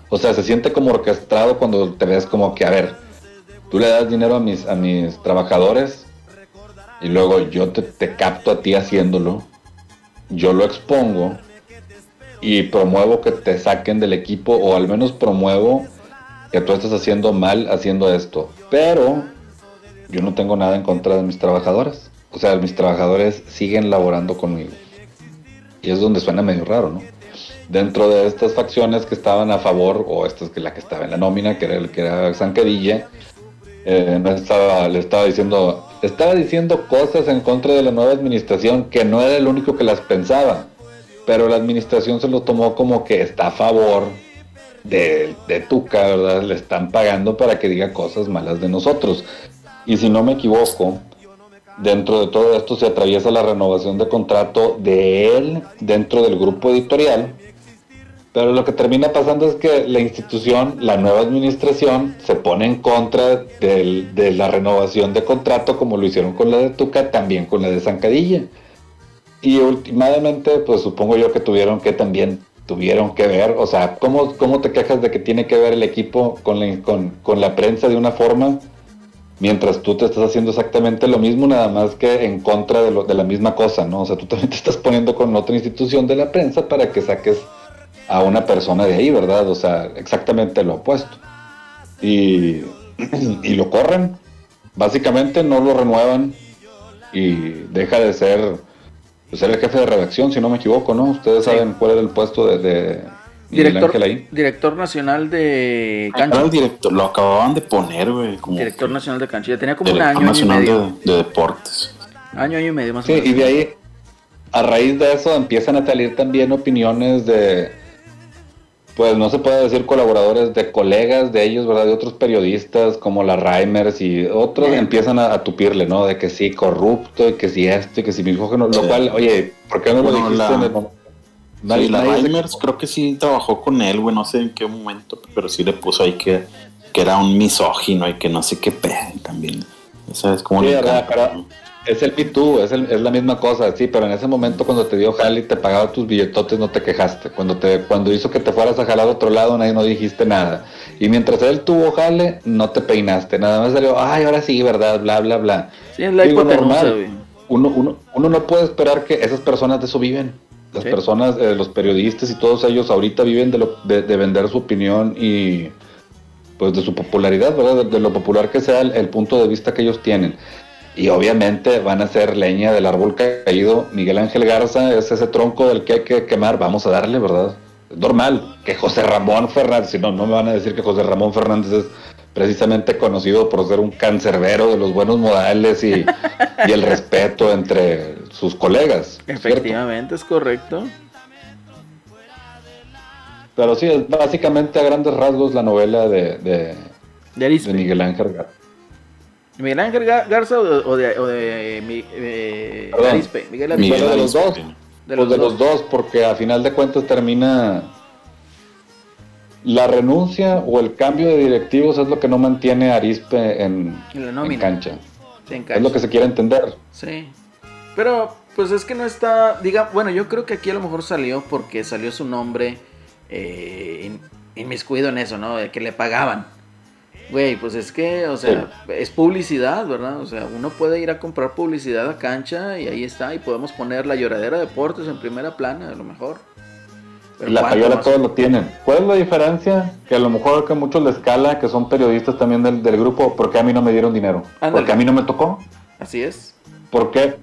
O sea, se siente como orquestado cuando te ves como que, a ver, tú le das dinero a mis, a mis trabajadores y luego yo te, te capto a ti haciéndolo yo lo expongo y promuevo que te saquen del equipo o al menos promuevo que tú estás haciendo mal haciendo esto. Pero yo no tengo nada en contra de mis trabajadores. O sea, mis trabajadores siguen laborando conmigo. Y es donde suena medio raro, ¿no? Dentro de estas facciones que estaban a favor, o esta es la que estaba en la nómina, que era el que era Zanquedilla, eh, no estaba, le estaba diciendo, estaba diciendo cosas en contra de la nueva administración que no era el único que las pensaba, pero la administración se lo tomó como que está a favor de, de Tuca, ¿verdad? Le están pagando para que diga cosas malas de nosotros. Y si no me equivoco, dentro de todo esto se atraviesa la renovación de contrato de él dentro del grupo editorial pero lo que termina pasando es que la institución, la nueva administración, se pone en contra de la renovación de contrato, como lo hicieron con la de Tuca, también con la de Zancadilla. Y últimamente, pues supongo yo que tuvieron que también tuvieron que ver, o sea, ¿cómo, cómo te quejas de que tiene que ver el equipo con la, con, la prensa de una forma, mientras tú te estás haciendo exactamente lo mismo, nada más que en contra de, lo, de la misma cosa, ¿no? O sea, tú también te estás poniendo con otra institución de la prensa para que saques a una persona de ahí, ¿verdad? O sea, exactamente lo opuesto. Y, y lo corren. Básicamente no lo renuevan y deja de ser, ser el jefe de redacción, si no me equivoco, ¿no? Ustedes saben cuál era el puesto de, director, ahí. director nacional de cancha. director, lo acababan de poner, güey. Director nacional de cancha. Ya tenía como un año, nacional y medio. De, deportes. Año, año y medio más o menos. y de ahí, a raíz de eso, empiezan a salir también opiniones de pues no se puede decir colaboradores de colegas de ellos, ¿verdad? De otros periodistas como la Reimers y otros empiezan a, tupirle, ¿no? De que sí, corrupto y que sí esto y que sí misógeno, lo cual, oye, ¿por qué no lo dijiste la... en el Nadie, la Reimers creo que sí trabajó con él, güey, no sé en qué momento, pero sí le puso ahí que, que era un misógino y que no sé qué pedo también. ¿Sabes cómo sí, le es el Me es, es la misma cosa, sí, pero en ese momento cuando te dio jale y te pagaba tus billetotes no te quejaste. Cuando te cuando hizo que te fueras a jalar a otro lado nadie no dijiste nada. Y mientras él tuvo jale, no te peinaste. Nada más salió, ay, ahora sí, ¿verdad? Bla, bla, bla. Sí, es la Digo, normal. Uno, uno, uno no puede esperar que esas personas de eso viven. Las personas, eh, los periodistas y todos ellos ahorita viven de, lo, de, vender su opinión y pues de su popularidad, ¿verdad? De, lo popular que sea el punto de vista que ellos tienen. Y obviamente van a ser leña del árbol caído. Miguel Ángel Garza es ese tronco del que hay que quemar. Vamos a darle, ¿verdad? Es normal que José Ramón Fernández, si no, no me van a decir que José Ramón Fernández es precisamente conocido por ser un cancerbero de los buenos modales y, el respeto entre sus colegas. Efectivamente, es correcto. Pero sí, es básicamente a grandes rasgos la novela de, de, de Miguel Ángel Garza. ¿Miguel Ángel Garza o de, o de, eh, Arispe? Miguel Arispe. de los dos. De los, de los dos, porque a final de cuentas termina la renuncia o el cambio de directivos es lo que no mantiene a Arispe en, en, cancha. Es lo que se quiere entender. Sí. Pero, pues es que no está. Diga, bueno, yo creo que aquí a lo mejor salió porque salió su nombre eh, inmiscuido en eso, ¿no? De que le pagaban. Güey, pues es que, o sea, es publicidad, ¿verdad? O sea, uno puede ir a comprar publicidad a cancha y ahí está, y podemos poner la lloradera de deportes en primera plana, a lo mejor. La Fabiola todos lo tienen. ¿Cuál es la diferencia? Que a lo mejor que muchos les escala, que son periodistas también del, del grupo, porque a mí no me dieron dinero? Porque a mí no me tocó. Así es. ¿Por qué?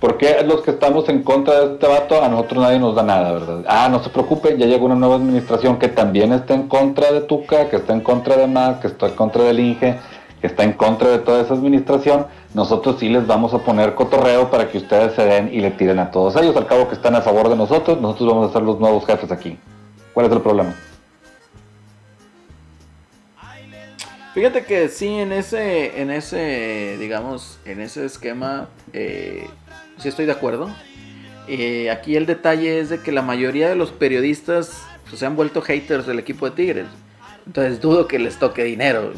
¿Por qué los que estamos en contra de este vato, a nosotros nadie nos da nada, verdad? Ah, no se preocupe, ya llegó una nueva administración que también está en contra de Tuca, que está en contra de MAC, que está en contra del INGE, que está en contra de toda esa administración. Nosotros sí les vamos a poner cotorreo para que ustedes se den y le tiren a todos ellos. Al cabo que están a favor de nosotros, nosotros vamos a ser los nuevos jefes aquí. ¿Cuál es el problema? Fíjate que sí, en ese, en ese, digamos, en ese esquema, eh, sí estoy de acuerdo. Eh, aquí el detalle es de que la mayoría de los periodistas pues, se han vuelto haters del equipo de Tigres. Entonces dudo que les toque dinero.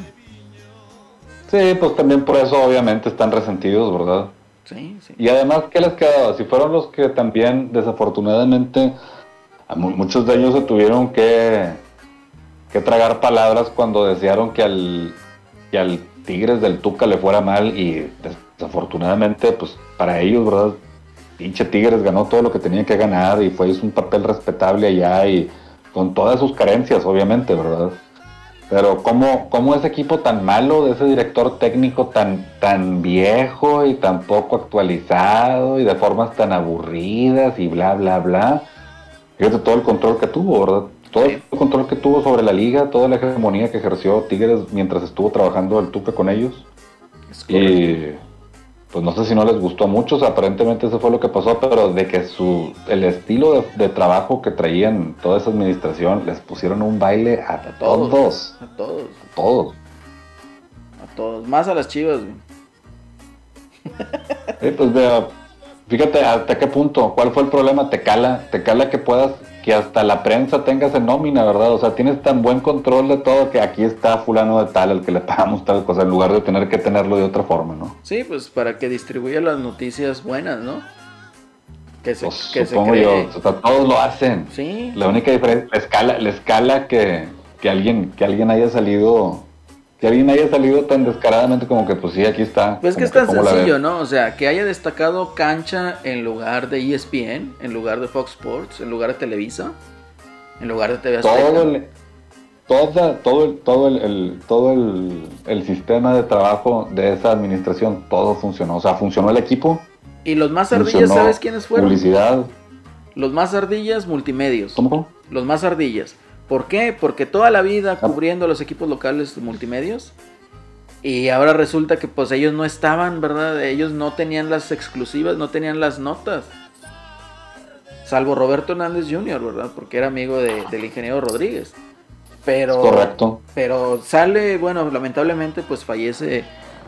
Sí, pues también por eso obviamente están resentidos, ¿verdad? Sí, sí. Y además, ¿qué les quedaba? Si fueron los que también, desafortunadamente, muchos de ellos se tuvieron que, que tragar palabras cuando desearon que al, que al Tigres del Tuca le fuera mal y desafortunadamente, pues para ellos, ¿verdad? Pinche Tigres ganó todo lo que tenía que ganar y fue un papel respetable allá y con todas sus carencias, obviamente, ¿verdad? Pero ¿cómo, cómo ese equipo tan malo, de ese director técnico tan, tan viejo y tan poco actualizado y de formas tan aburridas y bla, bla, bla, fíjate todo el control que tuvo, ¿verdad? Todo el control que tuvo sobre la liga, toda la hegemonía que ejerció Tigres mientras estuvo trabajando el Tuca con ellos. Y pues no sé si no les gustó a muchos, aparentemente eso fue lo que pasó, pero de que su el estilo de, trabajo que traían toda esa administración les pusieron un baile a, todos, A todos. A todos. A todos. Más a las chivas, pues vea, fíjate hasta qué punto, cuál fue el problema, te cala, te cala que puedas que hasta la prensa tengas en nómina, ¿verdad? O sea, tienes tan buen control de todo que aquí está fulano de tal, al que le pagamos tal cosa, en lugar de tener que tenerlo de otra forma, ¿no? Sí, pues para que distribuya las noticias buenas, ¿no? Que se, pues, que supongo yo, o sea, todos lo hacen. Sí. La única diferencia, la escala, la escala que, que alguien, que alguien haya salido que alguien haya salido tan descaradamente como que pues sí, aquí está. Pues que es tan sencillo, ¿no? O sea, que haya destacado cancha en lugar de ESPN, en lugar de Fox Sports, en lugar de Televisa, en lugar de TV Azteca. Todo el, toda, todo el, todo el, todo el, sistema de trabajo de esa administración, todo funcionó. O sea, funcionó el equipo. Y los más ardillas, ¿sabes quiénes fueron? Publicidad. Los más ardillas multimedios. ¿Cómo? Los más ardillas. ¿Por qué? Porque toda la vida cubriendo los equipos locales multimedios. Y ahora resulta que pues ellos no estaban, ¿verdad? Ellos no tenían las exclusivas, no tenían las notas. Salvo Roberto Hernández Jr., ¿verdad? Porque era amigo del ingeniero Rodríguez. Pero, Correcto. Pero sale, bueno, lamentablemente pues fallece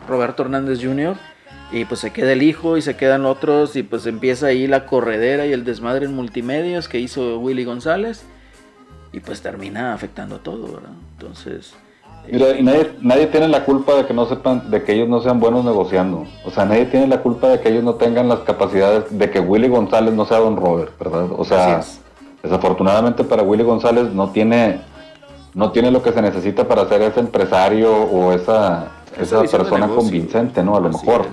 Roberto Hernández Jr. Y pues se queda el hijo y se quedan otros y pues empieza ahí la corredera y el desmadre en multimedios que hizo Willy González y pues termina afectando a todo, ¿verdad? Entonces... Mira, y nadie, nadie tiene la culpa de que no sepan, de que ellos no sean buenos negociando. O sea, nadie tiene la culpa de que ellos no tengan las capacidades, de que Willy González no sea Don Robert, ¿verdad? O sea, desafortunadamente para Willy González no tiene, no tiene lo que se necesita para ser ese empresario o esa, esa, persona convincente, ¿no? A lo mejor.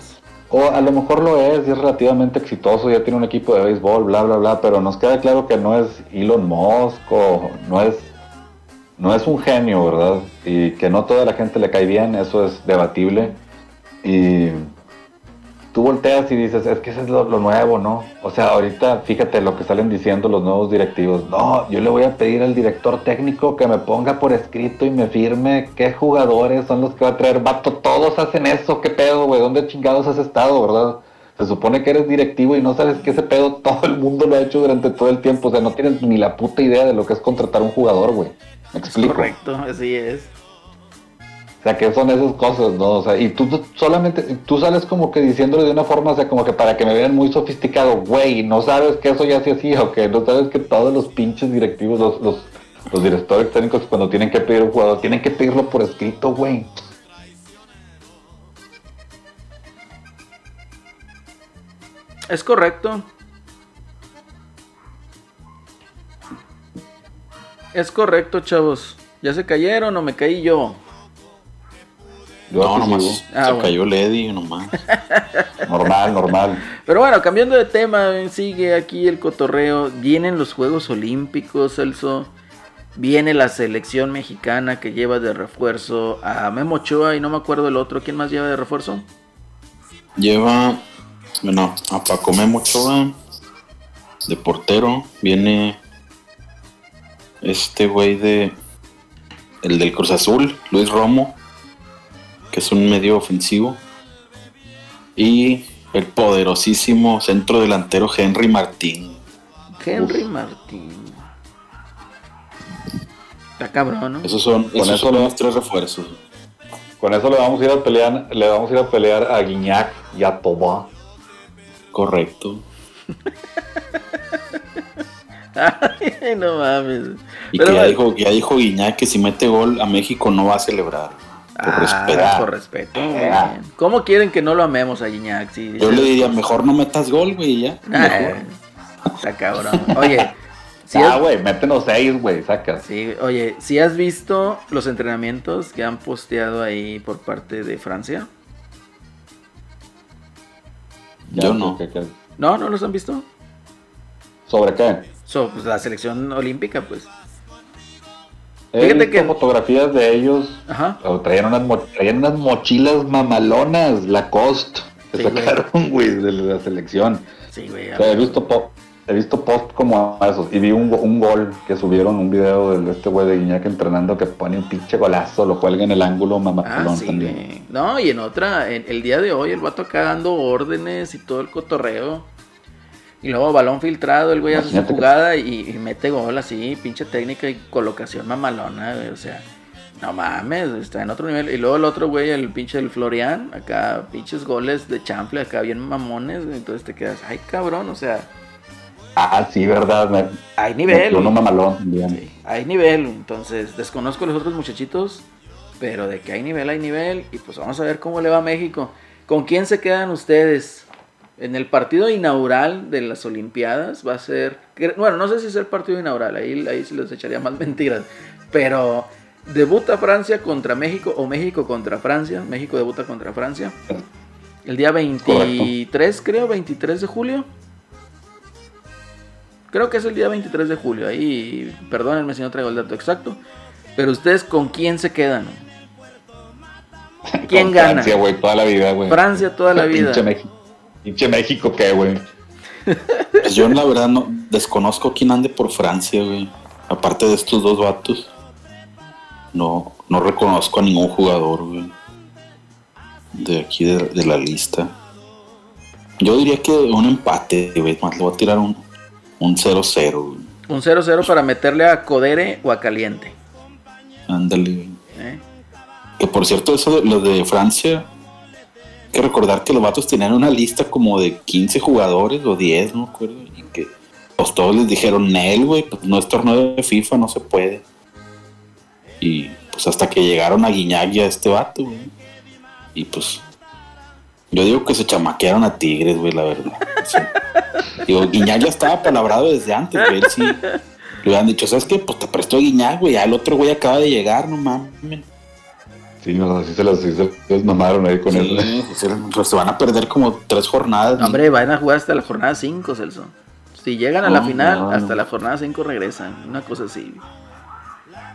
O a lo mejor lo es y es relativamente exitoso, ya tiene un equipo de béisbol, bla, bla, bla, pero nos queda claro que no es Elon Musk o no es, no es un genio, ¿verdad? Y que no toda la gente le cae bien, eso es debatible. Y tú volteas y dices, es que eso es lo, nuevo, ¿no? O sea, ahorita fíjate lo que salen diciendo los nuevos directivos. No, yo le voy a pedir al director técnico que me ponga por escrito y me firme qué jugadores son los que va a traer. Vato, todos hacen eso, qué pedo, güey, ¿dónde chingados has estado, verdad? Se supone que eres directivo y no sabes que ese pedo todo el mundo lo ha hecho durante todo el tiempo. O sea, no tienes ni la puta idea de lo que es contratar un jugador, güey. ¿Me explico? correcto, así es. O sea, que son esas cosas, ¿no? O sea, y tú solamente, tú sales como que diciéndolo de una forma, o sea, como que para que me vean muy sofisticado, güey, no sabes que eso ya se así, o que no sabes que todos los pinches directivos, los, los, los directores técnicos, cuando tienen que pedir un jugador, tienen que pedirlo por escrito, güey. Es correcto. Es correcto, chavos. ¿Ya se cayeron o me caí yo? No, nomás ah, se cayó Lady, nomás. normal, normal. Pero bueno, cambiando de tema, sigue aquí el cotorreo. Vienen los Juegos Olímpicos, Celso. Viene la selección mexicana que lleva de refuerzo a Memo Ochoa y no me acuerdo el otro. ¿Quién más lleva de refuerzo? Lleva, bueno, a Paco Memo Ochoa de portero. Viene este güey de. El del Cruz Azul, Luis Romo que es un medio ofensivo. Y el poderosísimo centro delantero Henry Martín. Henry Martín. Está cabrón, ¿no? Esos son, esos son los tres refuerzos. Con eso le vamos a ir a pelear, le vamos a ir a pelear a Guiñac y a Toba. Correcto. Ay, no mames. Y Pero que ya dijo, ya dijo Guiñac que si mete gol a México no va a celebrar. Por Ah, respeto. por respeto. muy bien. ¿Cómo quieren que no lo amemos a Guiñac? Sí, Yo sí. le diría, mejor no metas gol, güey, ya. Ah, Mejor. está cabrón. Oye, si ah, has, güey, métenos seis, güey, sacas. sí, oye, si has visto los entrenamientos que han posteado ahí por parte de Francia. Yo no. No, no los han visto. ¿Sobre qué? So, pues la selección olímpica, pues. He Fíjate visto que- fotografías de ellos. Ajá. o Traían unas, mo- traían unas mochilas mamalonas, Lacoste, que Sí, sacaron, güey, de la selección. Sí, güey. O sea, he visto po- he visto post como esos y vi un, un gol que subieron un video de este güey de Guiñac entrenando que pone un pinche golazo, lo cuelga en el ángulo Ah, mamalón sí, también. güey. No, y en otra, en- el día de hoy, el vato acá dando órdenes y todo el cotorreo. Y luego balón filtrado, el güey hace su que- jugada y, y mete gol así, pinche técnica y colocación mamalona, güey, O sea, no mames, está en otro nivel. Y luego el otro güey, el pinche el Florian, acá pinches goles de chanfle, acá bien mamones. Entonces te quedas, ay cabrón, o sea, Ah, sí, verdad. Me, hay nivel. Uno mamalón. Sí, hay nivel, entonces desconozco a los otros muchachitos, pero de que hay nivel, hay nivel, y pues vamos a ver cómo le va a México. ¿Con quién se quedan ustedes? En el partido inaugural de las Olimpiadas va a ser, bueno, no sé si es el partido inaugural, ahí, ahí sí les echaría más mentiras, pero debuta Francia contra México o México contra Francia, México debuta contra Francia, el día 23, creo, 23 de julio. Creo que es el día 23 de julio. Ahí, perdónenme si no traigo el dato exacto. Pero ustedes, ¿con quién se quedan? ¿Quién Con gana? Francia, güey, toda la vida, güey. Francia toda la vida. Pinche México. Pinche México, ¿qué, güey? Pues yo la verdad no desconozco quién ande por Francia, güey. Aparte de estos dos vatos. No, no reconozco a ningún jugador, güey. De aquí de, de la lista. Yo diría que un empate, güey. Más le voy a tirar un, un 0-0, güey. Un 0-0 para meterle a Codere o a Caliente. Ándale, güey. ¿eh? Que por cierto, eso de, lo de Francia, que recordar que los vatos tenían una lista como de 15 jugadores o 10, no me acuerdo, y que pues todos les dijeron, Nel, güey, pues no es torneo de FIFA, no se puede. Y pues hasta que llegaron a Guiñac y a este vato, güey. Y pues, yo digo que se chamaquearon a Tigres, güey, la verdad. Sí. Digo, Guiñac ya estaba palabrado desde antes, güey, él sí. Le hubieran dicho, ¿sabes qué? Pues te prestó Guiñac, güey, ya el otro güey acaba de llegar, no mames. Sí, o sea, sí se las, sí se las mamaron ahí con Sí, él. se, se van a perder como tres jornadas. No, Hombre, van a jugar hasta la jornada 5, Celso. Si llegan a la No, final, no, hasta no. la jornada 5 regresan. Una cosa así.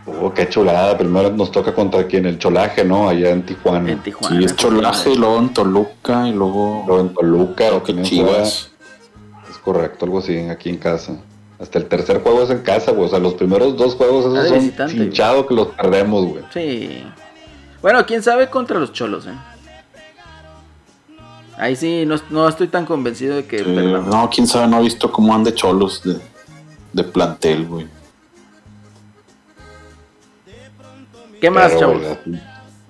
Oh, qué chulada. Primero nos toca contra quien el cholaje, ¿no? Allá en Tijuana. En Tijuana. Sí, es Cholaje, y luego en Toluca, y luego Luego en Toluca. creo que Chivas. juega. Es correcto, algo así, aquí en casa. Hasta el tercer juego es en casa, güey. O sea, los primeros dos juegos esos son hinchados que los perdemos, güey. Sí. Bueno, quién sabe contra los cholos, ¿eh? Ahí sí, no, no estoy tan convencido de que Eh, no, quién sabe, no he visto cómo ande Cholos de, de plantel, güey. ¿Qué más, Pero, chavos? güey,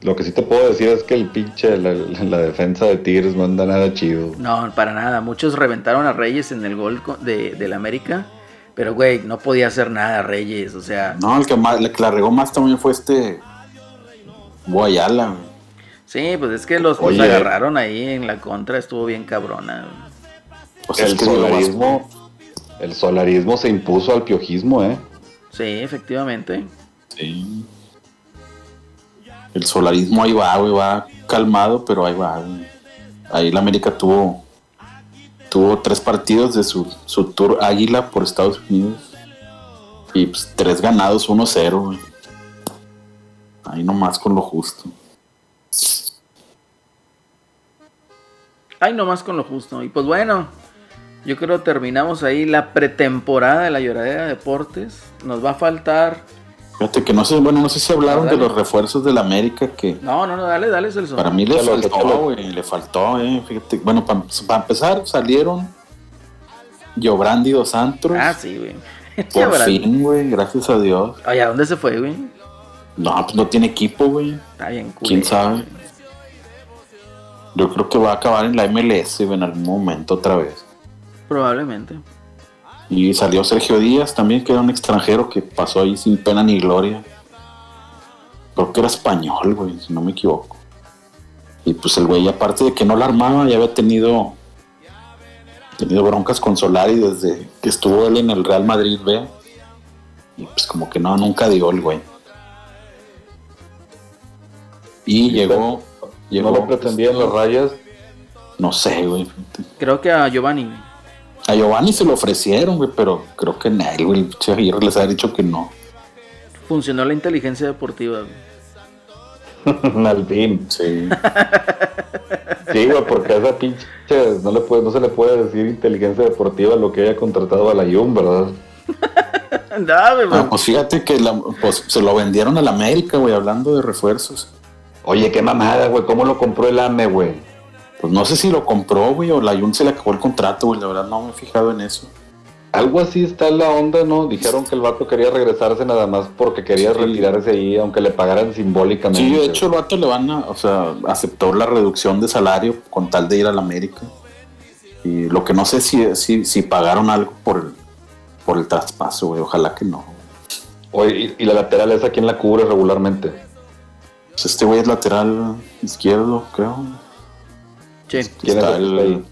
Lo que sí te puedo decir es que el pinche, la, la- la defensa de Tigres no anda nada chido. No, para nada. Muchos reventaron a Reyes en el gol de, del América. Pero, güey, no podía hacer nada Reyes. O sea, No, el que, más, el que la regó más también fue este Guayala, sí, pues es que los, los Oye. agarraron ahí en la contra. Estuvo bien cabrona. O sea, el solarismo, el solarismo se impuso al piojismo, ¿eh? Sí, efectivamente. Sí. El solarismo ahí va, güey, va calmado, pero ahí va, güey. Ahí la América tuvo tuvo tres partidos de su, su tour Águila por Estados Unidos. Y pues tres ganados, 1-0, güey. Ahí nomás con lo justo. Ay, nomás con lo justo. Y pues bueno, yo creo terminamos ahí la pretemporada de la lloradera de deportes. Nos va a faltar. Fíjate que no sé, bueno, no sé si hablaron Dale. de los refuerzos de la América que No, no, no, dale, dale, Celso. para mí le faltó, güey, le faltó, eh. Fíjate, bueno, para empezar salieron Yobrandi dos Antros. Ah, sí, güey. Por fin, güey, gracias a Dios. Oye, ¿a dónde se fue, güey? No, pues no tiene equipo, güey. Está bien ¿Quién sabe? Yo creo que va a acabar en la MLS güey, en algún momento otra vez. Probablemente. Y salió Sergio Díaz también, que era un extranjero que pasó ahí sin pena ni gloria. Creo que era español, güey, si no me equivoco. Y pues el güey, aparte de que no la armaba, ya había tenido tenido broncas con Solari desde que estuvo él en el Real Madrid, ve. Y pues como que no, nunca dio el güey. Y Sí, llegó, llegó, No lo pretendían las rayas. no sé, güey. Creo que a Giovanni. güey. A Giovanni se lo ofrecieron, güey, pero creo que nadie, güey. Che Aguirre les ha dicho que no. Funcionó la inteligencia deportiva. güey. Al fin. Sí. Sí, güey, porque a esa pinche no, le puede, no se le puede decir inteligencia deportiva lo que haya contratado a la Jun, ¿verdad? No, Ah, pues fíjate que la- pues, se lo vendieron al América, güey, hablando de refuerzos. Oye, qué mamada, güey, ¿cómo lo compró el AME, güey? Pues no sé si lo compró, güey, o la Jun se le acabó el contrato, güey. La verdad no me he fijado en eso. Algo así está la onda, ¿no? Dijeron que el vato quería regresarse nada más porque quería Sí. retirarse ahí, aunque le pagaran simbólicamente. Sí, de hecho el vato le van a, o sea, aceptó la reducción de salario con tal de ir al América. Y lo que no sé si, si, si pagaron algo por el, por el traspaso, güey. Ojalá que no. Oye, y, y la lateral es a quien la cubre regularmente. Pues este güey es lateral izquierdo, creo. Sí. ¿Quién está es el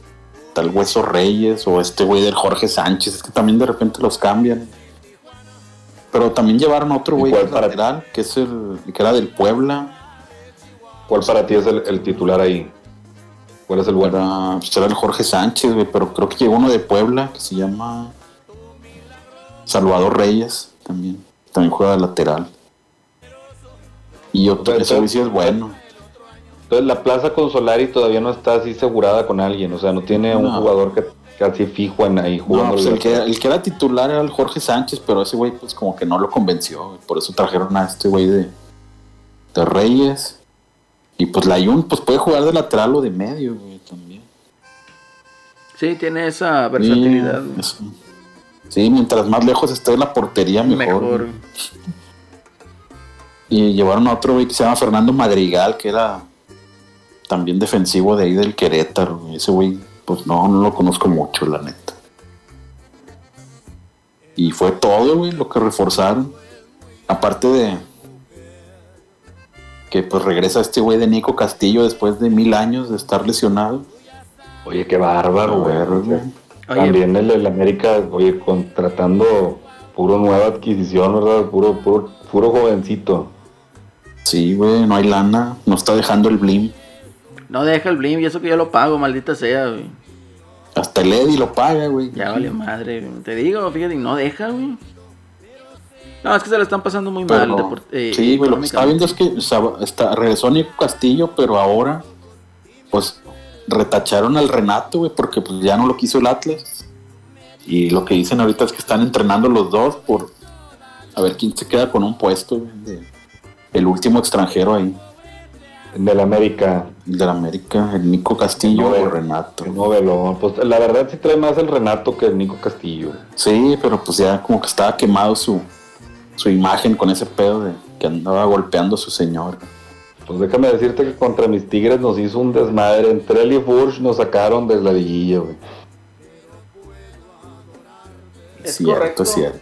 está Hueso Reyes o este güey del Jorge Sánchez. Es que también de repente los cambian. Pero también llevaron otro ¿Y güey que lateral, que es el que era del Puebla. ¿Cuál para ti es el, el titular ahí? ¿Cuál es el bueno? Era, pues era el Jorge Sánchez, güey, pero creo que llegó uno de Puebla que se llama Salvador Reyes también. También juega de lateral. Y otro, Pero entonces- sí es bueno. Entonces la plaza con Solari todavía no está así asegurada con alguien, o sea, no tiene un jugador que, así fijo en ahí No, jugando. pues el que, el que era titular era el Jorge Sánchez, pero ese güey pues como que no lo convenció. Por eso trajeron a este güey de, de Reyes. Y pues la Jun pues puede jugar de lateral o de medio, güey, también. Sí, tiene esa versatilidad. Sí, eso. Sí, mientras más lejos esté de la portería, mejor. Mejor. Y llevaron a otro güey que se llama Fernando Madrigal, que era también defensivo de ahí del Querétaro. Ese güey, pues no, no lo conozco mucho, la neta. Y fue todo, güey, lo que reforzaron. Aparte de que pues regresa este güey de Nico Castillo después de mil años de estar lesionado. Oye, qué bárbaro, güey. También el, el América, oye, contratando puro nueva adquisición, ¿verdad? Puro, puro, puro jovencito. Sí, güey, no hay lana, no está dejando el blim. no deja el blim y eso que yo lo pago, maldita sea, güey. Hasta el Eddie lo paga, güey. Ya vale madre, güey. Te digo, fíjate, no deja, güey. No, es que se le están pasando muy mal. Pero, eh, sí, güey, lo que estaba viendo es que o sea, está, regresó Nico Castillo, pero ahora, pues, retacharon al Renato, güey, porque pues ya no lo quiso el Atlas. Y lo que dicen ahorita es que están entrenando los dos por a ver quién se queda con un puesto, güey, el último extranjero ahí, Del América. el del América, el Nico Castillo No, o. Renato. No, velo. Pues la verdad sí trae más el Renato que el Nico Castillo. Sí, pero pues ya como que estaba quemado su, su imagen con ese pedo de que andaba golpeando a su señor. Pues déjame decirte que contra mis Tigres nos hizo un desmadre. Entre él y Furch nos sacaron de la liguilla, güey. Es cierto, correcto. es cierto.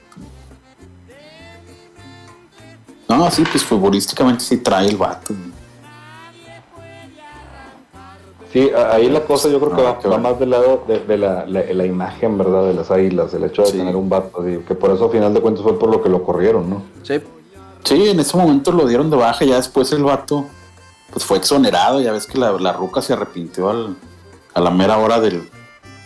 No, sí, pues futbolísticamente sí trae el vato. Sí, ahí la cosa yo creo que va, qué va bueno. más del lado de, de la, la- la imagen, ¿verdad? De las águilas, el hecho de Sí. tener un vato, así, que por eso a final de cuentas fue por lo que lo corrieron, ¿no? Sí. Sí, en ese momento lo dieron de baja, ya después el vato pues fue exonerado, ya ves que la, la ruca se arrepintió al- a la mera hora del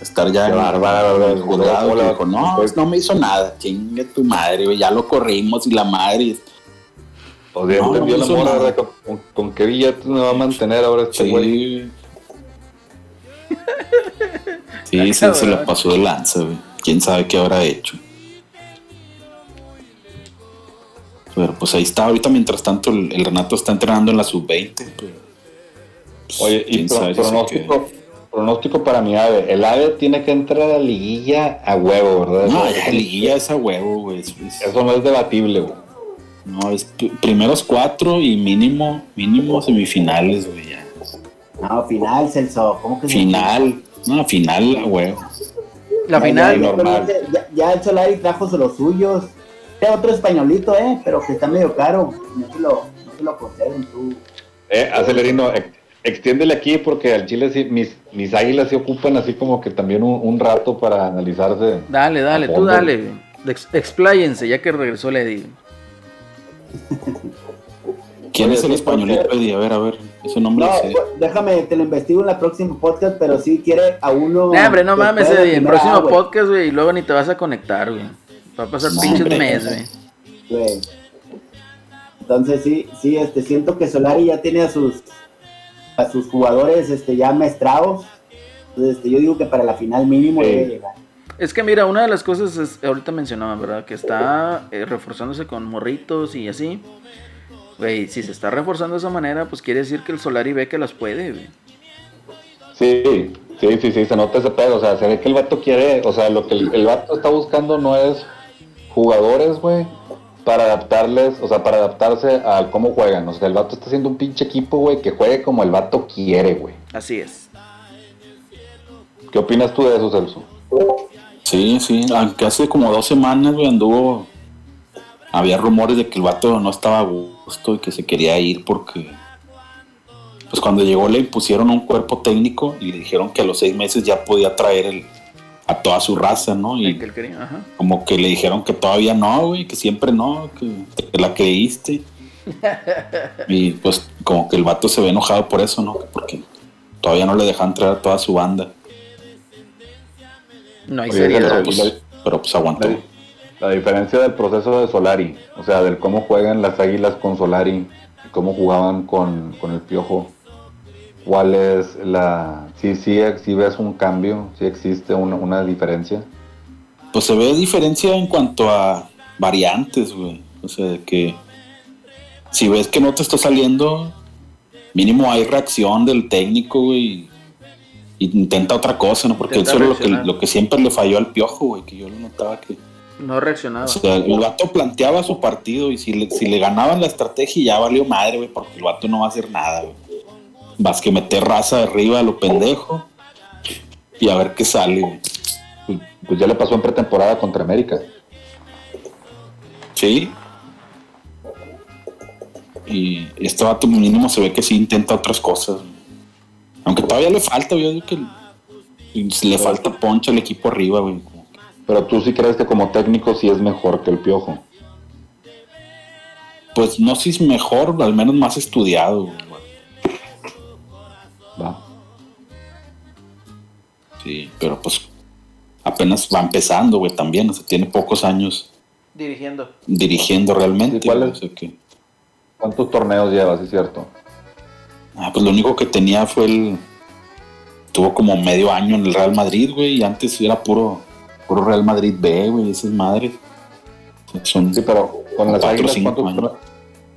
estar ya en, el juzgado, ¿Cómo que la- dijo, no, pues- no me hizo nada, chingue tu madre, ya lo corrimos y la madre, O sea, No, entendió no la. ¿Con, con, qué billetes me va a mantener ahora este güey? sí. Sí, sí, se la pasó de lanza, güey. Quién sabe qué habrá hecho. Pero pues ahí está, ahorita mientras tanto el, el Renato está entrenando en la sub-20. pero, pues, Oye, y pro- se pronóstico, pronóstico para mi ave. El ave tiene que entrar a la liguilla a huevo, ¿verdad? No, ya liguilla esa huevo, güey. eso es- Eso no es debatible, güey. No, es primeros cuatro y mínimo, mínimo semifinales, güey, ya. No, final, Celso. ¿Cómo que Final. No, final, güey. La final. Ya, ya, el Solari trajo los suyos. Es otro españolito, ¿eh? Pero que está medio caro. No se lo, no se lo conceden tú. Eh, Acelerino, extiéndele aquí porque al Chile sí, mis, mis águilas se ocupan así como que también un, rato para analizarse. Dale, dale, tú dale. expláyense ya que regresó Lady. ¿Quién es el españolito, Eddie? A ver, a ver, ese nombre. No, pues, déjame, te lo investigo en la próxima podcast, pero si quiere a uno. No, hombre, no mames, Eddie. En el próximo podcast, güey, y luego ni te vas a conectar, güey. Va a pasar pinches meses, güey. Entonces sí, sí, este, siento que Solari ya tiene a sus a sus jugadores este, ya maestrados. Entonces, este, yo digo que para la final mínimo debe llegar. Es que mira, una de las cosas es, ahorita mencionaba, ¿verdad? Que está eh, reforzándose con morritos y así. Güey, si se está reforzando de esa manera, pues quiere decir que el Solari ve que las puede, güey. Sí, sí, sí, sí, se nota ese pedo. O sea, se ve que el vato quiere, o sea, lo que el, el vato está buscando no es jugadores, güey, para adaptarles, o sea, para adaptarse a cómo juegan. O sea, el vato está haciendo un pinche equipo, güey, que juegue como el vato quiere, güey. Así es. ¿Qué opinas tú de eso, Celso? Sí, sí, aunque hace como dos semanas, güey, anduvo. Había rumores de que el vato no estaba a gusto y que se quería ir porque. Pues cuando llegó le impusieron un cuerpo técnico y le dijeron que a los seis meses ya podía traer el, a toda su raza, ¿no? Y como que le dijeron que todavía no, güey, que siempre no, que, la creíste. y pues como que el vato se ve enojado por eso, ¿no? Porque todavía no le dejan entrar a toda su banda. No hay seriedad. Pero, pues, pero pues aguantó. La, diferencia del proceso de Solari, o sea, del cómo juegan las águilas con Solari y cómo jugaban con, con el Piojo ¿Cuál es la... si sí, sí, ves un cambio? si existe una, una diferencia? Pues se ve diferencia en cuanto a variantes, güey. O sea, de que si ves que no te está saliendo, mínimo hay reacción del técnico, güey. Y intenta otra cosa, ¿no? Porque eso es lo que, lo que siempre le falló al piojo, güey, que yo lo notaba que... No reaccionaba. O sea, el vato planteaba su partido y si le, si le ganaban la estrategia ya valió madre, güey, porque el vato no va a hacer nada, güey. Vas que meter raza arriba a lo pendejo y a ver qué sale. Pues, pues ya le pasó en pretemporada contra América. Sí. Y este vato mínimo se ve que sí intenta otras cosas. Aunque todavía le falta, yo digo que le falta poncha al equipo arriba, güey. Pero tú sí crees que como técnico sí es mejor que el piojo. Pues no si es mejor, al menos más estudiado. Va. Sí, pero pues apenas va empezando, güey, también. O sea, tiene pocos años. Dirigiendo. Dirigiendo realmente. ¿Cuántos torneos llevas, es cierto? Ah, pues lo único que tenía fue el. Tuvo como medio año en el Real Madrid, güey, y antes era puro, puro Real Madrid B, güey, esas madres. Son sí, pero con las águilas, ¿cuántos años?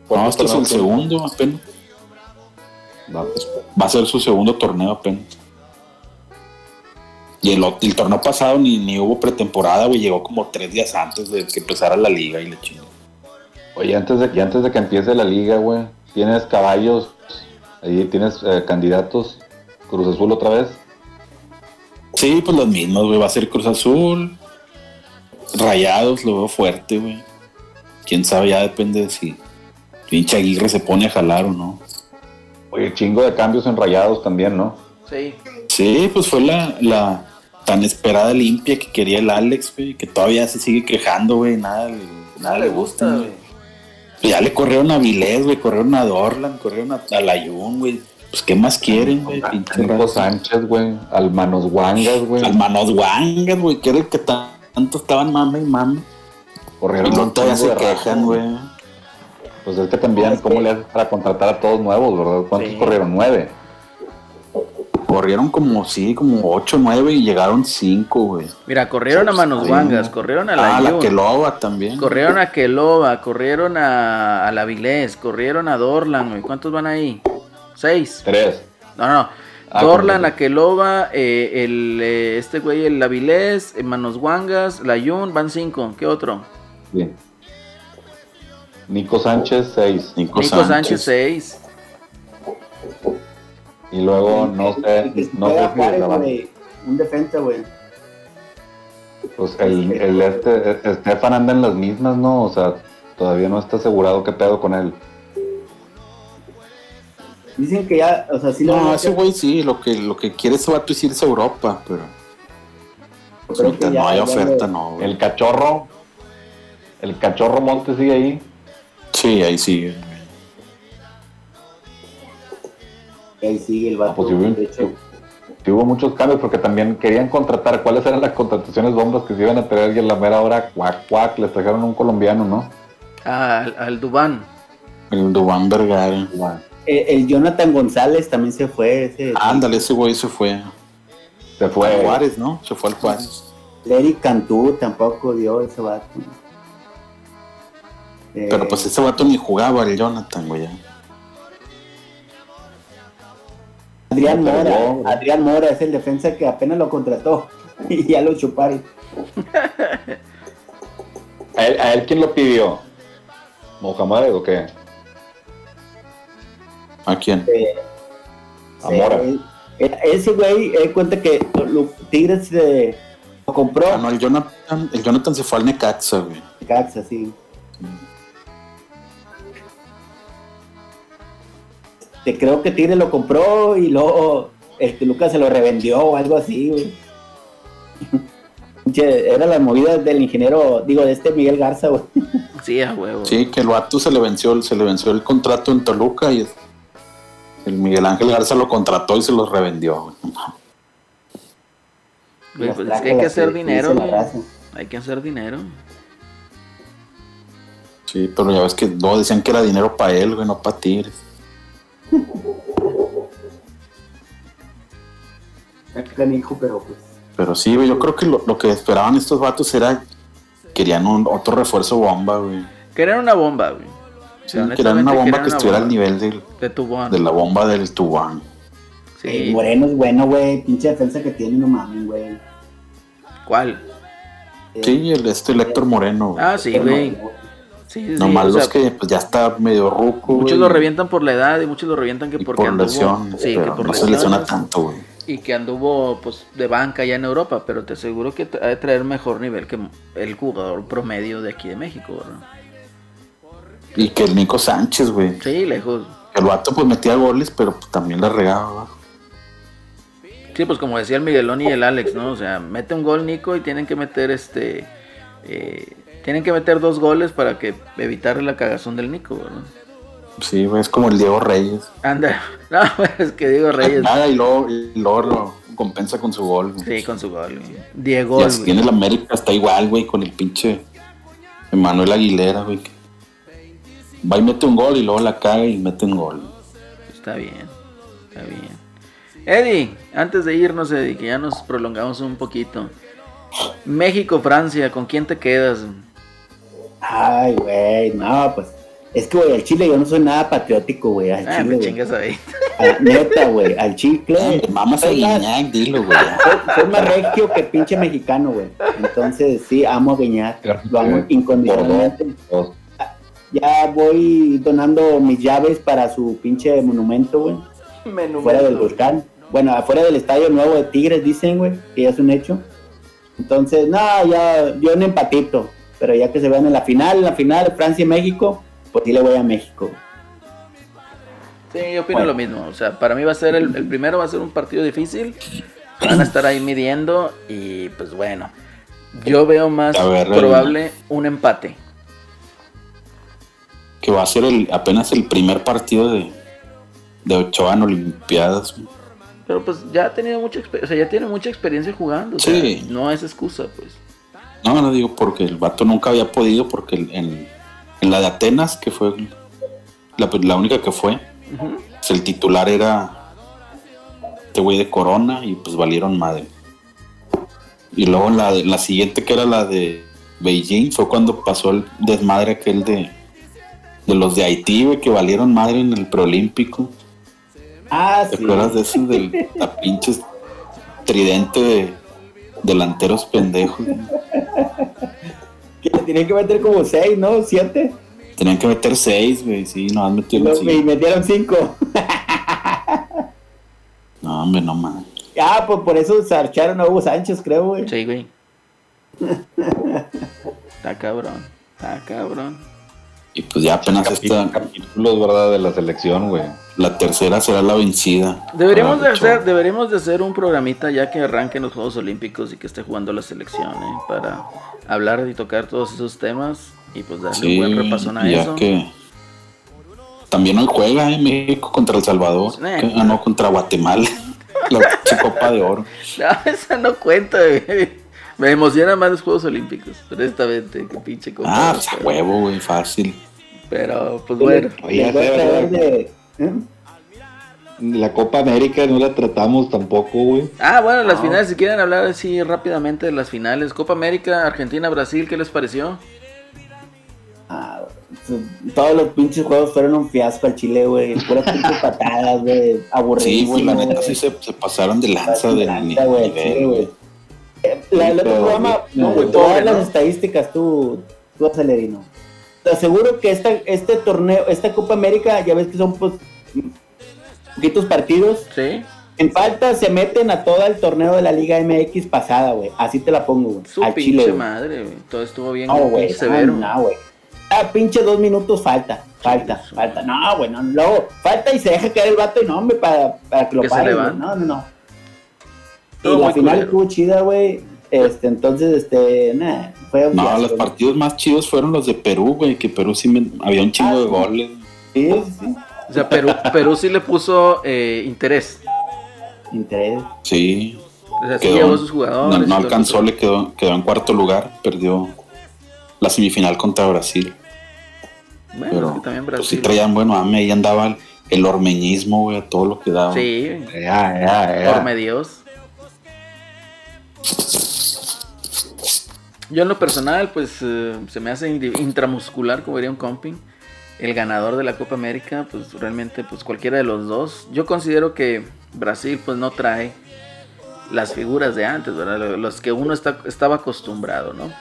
No, este es el segundo apenas. Pues, va a ser su segundo torneo apenas. Y el, el torneo pasado ni, ni hubo pretemporada, güey. Llegó como tres días antes de que empezara la liga y le chingó. Oye, antes de, que, antes de que empiece la liga, güey, ¿tienes caballos? Ahí tienes eh, candidatos. Cruz Azul otra vez. Sí, pues los mismos, güey. Va a ser Cruz Azul. Rayados, lo veo fuerte, güey. Quién sabe, ya depende de si pinche Aguirre se pone a jalar o no. Oye, chingo de cambios en rayados también, ¿no? Sí. Sí, pues fue la, la tan esperada limpia que quería el Alex, güey, que todavía se sigue quejando, güey, nada, nada le gusta, güey. Ya le corrieron a Vilés, güey, corrieron a Dorlan, corrieron a, a Layun, güey. Pues, ¿qué más quieren, güey? Nico Sánchez, güey. Al Manos Wangas, güey. Al Manos Wangas, güey, que era el que tanto estaban mame y mame. Corrieron y no todavía se quejan, güey. Pues es que también, ¿cómo le haces para contratar a todos nuevos, verdad? ¿Cuántos corrieron? ¿Nueve? Corrieron como, sí, como ocho, nueve y llegaron cinco, güey. Mira, corrieron a Manos Vangas, corrieron a la Ah, la Quelova también. Corrieron a Quelova, corrieron a, a la Vilés, corrieron a Dorlan, güey. ¿Cuántos van ahí? ¿Seis? Tres. No, no. Ah, Dorlan, Aqueloba, eh, el, eh, este güey, el Avilés, eh, Manos Wangas, la Yun, van cinco. ¿Qué otro? Bien. Nico Sánchez 6. Nico, Sánchez 6. Y luego, no sé, no sé si Un defensa, güey. Pues el, el este, Estefan anda en las mismas, ¿no? O sea, todavía no está asegurado qué pedo con él. Dicen que ya, o sea, sí No, ese güey sí, lo que, lo que quiere ese vato es irse a Europa, pero. Pues no hay oferta, no. El cachorro. El cachorro Monte sigue ahí. Sí, ahí sigue. Ahí sigue el vato. Pues, hubo, muchos cambios porque también querían contratar. ¿Cuáles eran las contrataciones bombas que se iban a traer? Y en la mera hora, cuac, cuac, les trajeron un colombiano, ¿no? Ah, al, Dubán. El Dubán Vergara. Eh, el Jonathan González también se fue. Ese, Ándale, ese güey se fue. Se fue. Al Juárez, ¿no? Se fue al Juárez. Eric Cantú tampoco dio ese vato. Pero pues ese vato ni jugaba el Jonathan, güey. Adrián Mora, Adrián Mora es el defensa que apenas lo contrató y ya lo chuparon. ¿A él, ¿A él quién lo pidió? ¿Mohamed o qué? ¿A quién? Eh, a Mora. ese güey, él cuenta que los Tigres eh, lo compró. Ah, no, el Jonathan, el Jonathan se fue al Necaxa, güey. Necaxa, sí. Te creo que Tigres lo compró y luego este Lucas se lo revendió o algo así, güey. Era la movida del ingeniero, digo, de este Miguel Garza, güey. Sí, a huevo. Sí, que el vato se le venció, se le venció el contrato en Toluca y el Miguel Ángel Garza lo contrató y se los revendió. pues es que hay que hacer dinero, Hay que hacer dinero. Sí, pero ya ves que no decían que era dinero para él, güey, no para Tigres. Pero pues. Pero sí, güey, yo creo que lo, que esperaban estos vatos era. Querían un, otro refuerzo bomba, güey. Querían una bomba, güey. Sí, querían una bomba que estuviera al nivel del, de, de la bomba del Tubán. Sí. Moreno es bueno, güey. Pinche defensa que tiene, no mames, güey. ¿Cuál? Sí, el, este Héctor Moreno. Güey. Ah, sí, güey. Sí, Nomás los que pues, ya está medio ruco. Muchos lo revientan por la edad y muchos lo revientan que porque por lesión. Sí, que por no se lesiona tanto, güey. Y que anduvo pues de banca ya en Europa, pero te aseguro que ha de traer mejor nivel que el jugador promedio de aquí de México, ¿verdad? Y que el Nico Sánchez, güey. Sí, lejos. El vato pues metía goles, pero pues, también la regaba. Sí, pues como decía el Miguelón y el Alex, ¿no? O sea, mete un gol Nico y tienen que meter este... Eh, tienen que meter dos goles para que evitar la cagazón del Nico, ¿verdad? Sí, es como el Diego Reyes. Anda, no, es que Diego Reyes. Nada, y luego, y luego lo compensa con su gol. Sí, con su gol, güey. Diego. Y tiene el América, está igual, güey, con el pinche Emanuel Aguilera, güey va y mete un gol y luego la caga y mete un gol. Está bien, está bien. Eddie, antes de irnos, Eddie, que ya nos prolongamos un poquito. México, Francia, ¿con quién te quedas? Ay, güey, no, pues es que, güey, al Chile yo no soy nada patriótico, güey. Al ah, Chile, me chingas ahí. neta, güey, al Chile. Mamas a Guiñac, dilo, güey. Soy, más regio que pinche mexicano, güey. Entonces, sí, amo a Guiñac. Lo amo incondicionalmente ya voy donando mis llaves para su pinche monumento, güey. Fuera del volcán. Bueno, afuera del estadio nuevo de Tigres, dicen, güey, que ya es un hecho. Entonces, no, ya, yo un empatito. Pero ya que se vean en la final, en la final, Francia y México, pues sí le voy a México. Sí, yo opino lo mismo. O sea, para mí va a ser el, el primero, va a ser un partido difícil. Van a estar ahí midiendo y pues bueno, yo veo más probable un empate que va a ser el, apenas el primer partido de, de Ochoa en Olimpiadas. Pero pues ya ha tenido mucha o sea, ya tiene mucha experiencia jugando. Sí. no es excusa, pues. No, no digo porque el vato nunca había podido, porque en, en la de Atenas, que fue la, la única que fue, pues el titular era este güey de Corona y pues valieron madre. Y luego la, la siguiente, que era la de Beijing, fue cuando pasó el desmadre aquel de de los de Haití, que valieron madre en el preolímpico. Ah, ¿Te acuerdas de eso? Del la pinche tridente de delanteros pendejos. que le tenían que meter como seis, ¿no? ¿Siete? Tenían que meter seis, güey. Sí, no, han metido cinco. y metieron cinco. No, hombre, no mames. Ah, pues por eso sarcharon a Hugo Sánchez, creo, güey. Sí, güey. Está cabrón. Está cabrón. Y pues ya apenas esta, Capítulos, ¿verdad? De la selección, güey. La tercera será la vencida. Deberíamos de hacer, deberíamos de hacer un programita ya que arranquen los Juegos Olímpicos y que esté jugando la selección, ¿eh? Para hablar y tocar todos esos temas y pues darle Sí, un buen repasón a ya eso. que también hoy juega ¿eh? México contra El Salvador. Eh. Ah, no, contra Guatemala. la pinche Copa de Oro. No, esa no cuenta, güey. Me emociona más los Juegos Olímpicos, honestamente, que pinche copa. Ah, pues a huevo, güey, fácil. Pero, pues bueno. Oye, ¿eh? La Copa América no la tratamos tampoco, güey. Ah, bueno, las No. finales, si quieren hablar así rápidamente de las finales. Copa América, Argentina, Brasil, ¿qué les pareció? Ah, todos los pinches juegos fueron un fiasco al Chile, güey. Puras pinches patadas, güey. Sí, Aburridísimo. güey, la neta güey. sí se, se pasaron de lanza de Lanza, güey, sí, güey. güey. Eh, La, el otro pero- programa, no, muy todas pobre, las ¿no? estadísticas, tú, tú acelerino. Te aseguro que esta, este torneo, esta Copa América, ya ves que son pues poquitos partidos. Sí, En falta se meten a todo el torneo de la Liga MX pasada, güey. Así te la pongo, güey. su pinche Chile, madre, güey. Todo estuvo bien No, güey. severo. No, güey. Ah, pinche dos minutos falta. Falta, Sí, falta. No, güey, no. Luego, falta y se deja caer el vato y no, hombre, para, para que lo levante. No, no, no. Todo y la final estuvo chida, güey. Este, entonces, este, nah, fue un No, fiasco, los partidos más chidos fueron los de Perú, güey, que Perú sí me- había un chingo Ah, de goles. Sí, sí, sí. O sea, Perú, Perú sí le puso eh, interés. Interés. Sí, O sea, sí Quedó- llevó sus jugadores. no, alcanzó, le quedó, quedó en cuarto lugar, perdió la semifinal contra Brasil. Bueno, Pero es que también pues sí Brasil. traían bueno ame, ahí andaba el, el ormeñismo, güey, a todo lo que daba. Sí, Ya, ya, ya. por medios. Yo en lo personal, pues eh, se me hace intramuscular, como diría un comping. El ganador de la Copa América, pues realmente, pues cualquiera de los dos. Yo considero que Brasil, pues no trae las figuras de antes, ¿verdad? Los que uno está, estaba acostumbrado, ¿no?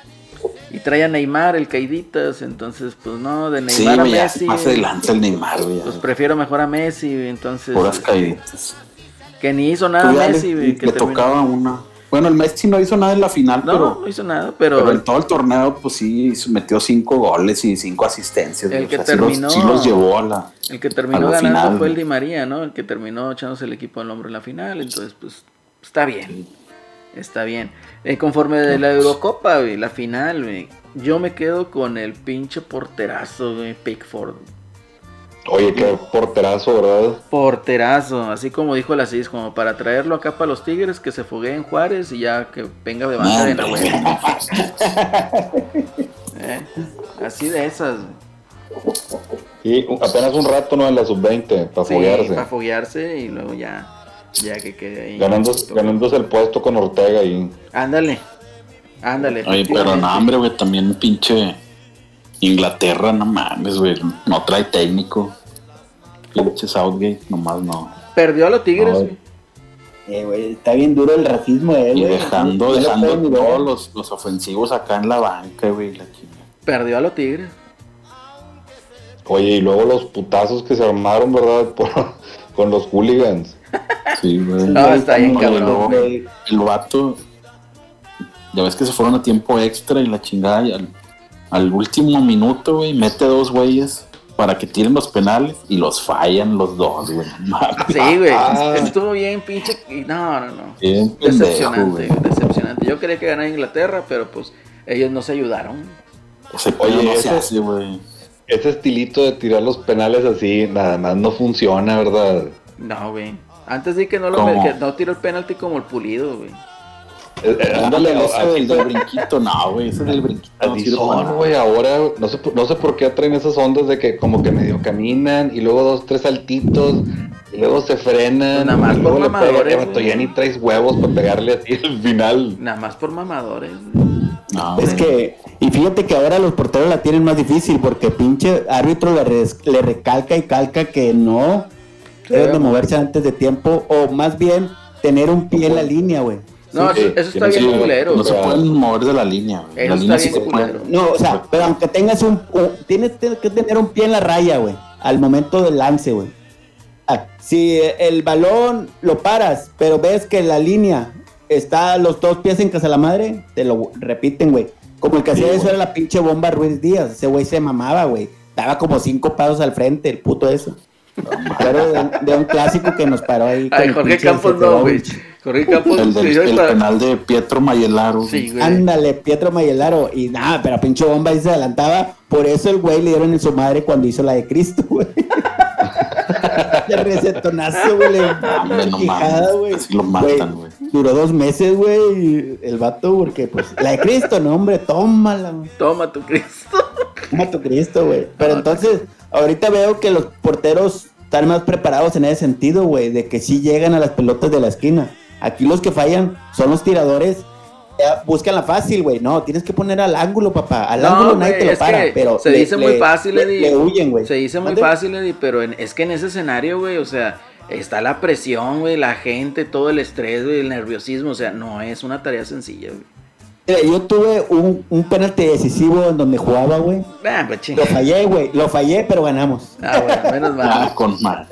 Y trae a Neymar, el Caiditas, entonces, pues no, de Sí, Neymar güey, a ya Messi. más se lanza el Neymar, güey. Pues prefiero mejor a Messi, entonces. Puras caíditas. Que ni hizo nada Messi, le, que le terminó- tocaba una. Bueno, el Messi no hizo nada en la final, No, pero, no hizo nada, pero, pero en todo el torneo, pues sí, metió cinco goles y cinco asistencias. El que O sea, sí los- terminó- sí los llevó a la. el que terminó ganando final, fue el. Di María, ¿no? El que terminó echándose el equipo al hombro en la final, entonces pues está bien. Está bien. Eh, conforme de la Eurocopa, güey, la final, güey, yo me quedo con el pinche porterazo, güey, Pickford. Oye, qué porterazo, ¿verdad? Porterazo, así como dijo la CIS, como para traerlo acá para los Tigres, que se foguee en Juárez y ya que venga de banca de Hombre, Nahuel. güey. Eh, Así de esas. Y apenas un rato, ¿no? En la sub-20, para Sí, foguearse. para foguearse y luego ya, ya que quede ahí. Ganándose el puesto con Ortega y Ándale, ándale. Oye, pero no, hombre, güey, también pinche Inglaterra, no mames, güey, no trae técnico. Pinche Southgate, nomás no. Perdió a los Tigres, güey. Eh, güey, está bien duro el racismo de él, Y güey. dejando, dejando todos los, los ofensivos acá en la banca, güey. Perdió a los Tigres. Oye, y luego los putazos que se armaron, ¿verdad? Por- con los hooligans. Sí, güey. No, está bien cabrón, luego, güey. El vato, ya ves que se fueron a tiempo extra y la chingada, y al, al último minuto, güey, mete dos güeyes para que tiren los penales y los fallan los dos, güey. Sí, güey. Estuvo bien, pinche. y No, no, no. Bien pendejo, Decepcionante, güey. decepcionante. Yo quería que ganara Inglaterra, pero pues ellos no se ayudaron. Ese Oye, no se ese- hace, güey. Ese estilito de tirar los penales así, nada más no funciona, ¿verdad? No, güey. Antes di que no lo que no tiró el penalti como el pulido, güey. Eh, eh, Ándale, ese así del, del brinquito, no, güey, ese del brinquito. no Así sirve para son, nada. güey, ahora no sé, por- no sé por qué traen esas ondas de que como que medio caminan y luego dos, tres saltitos y luego se frenan. Pues nada más y luego por le mamadores, eh, güey. ya ni traes huevos para pegarle así al final. Nada más por mamadores. No, Es que, y fíjate que ahora los porteros la tienen más difícil porque pinche árbitro le, res- le recalca y calca que no deben de moverse antes de tiempo o más bien tener un pie en la línea, güey. No, Sí, eso, eso está bien sí, culero. No se pueden mover de la línea, güey. Eso La está línea sí bien se puede. No, o sea, pero aunque tengas un, tienes, que tener un pie en la raya, güey, al momento del lance, güey. Ah, si el balón lo paras, pero ves que la línea está los dos pies en casa de la madre, te lo repiten, güey. Como el que hacía Sí, eso era la pinche bomba Ruiz Díaz. Ese güey se mamaba, güey. Daba como cinco pasos al frente, el puto eso. Pero de, de un clásico que nos paró ahí. Ay, Jorge Campos no, güey. Jorge Campos El, del, el esta- penal de Pietro Mayelaro. Sí, güey. Ándale, Pietro Mayelaro. Y nada, pero pinche bomba ahí se adelantaba. Por eso el güey le dieron en su madre cuando hizo la de Cristo, güey. Le recetonazo, güey. Le no quijada, mames, güey. así lo matan, güey. Duró dos meses, güey, el vato, porque pues, la de Cristo, no, hombre, tómala, güey. Toma tu Cristo. Toma tu Cristo, güey. Pero No, entonces, ahorita veo que los porteros están más preparados en ese sentido, güey, de que sí llegan a las pelotas de la esquina. Aquí los que fallan son los tiradores. Buscan la fácil, güey. No, tienes que poner al ángulo, papá. Al No, ángulo nadie te lo para. Pero se le- dice muy fácil, Eddie. le huyen, güey. Se dice muy fácil, Eddie, pero en- es que en ese escenario, güey, o sea, está la presión, güey, la gente, todo el estrés, güey, el nerviosismo, o sea, no es una tarea sencilla, güey. Mira, yo tuve un, un penalti decisivo en donde jugaba, güey. Ah, pues. Lo fallé, güey. Lo fallé, pero ganamos. Ah, bueno, menos mal. Ah, con mal.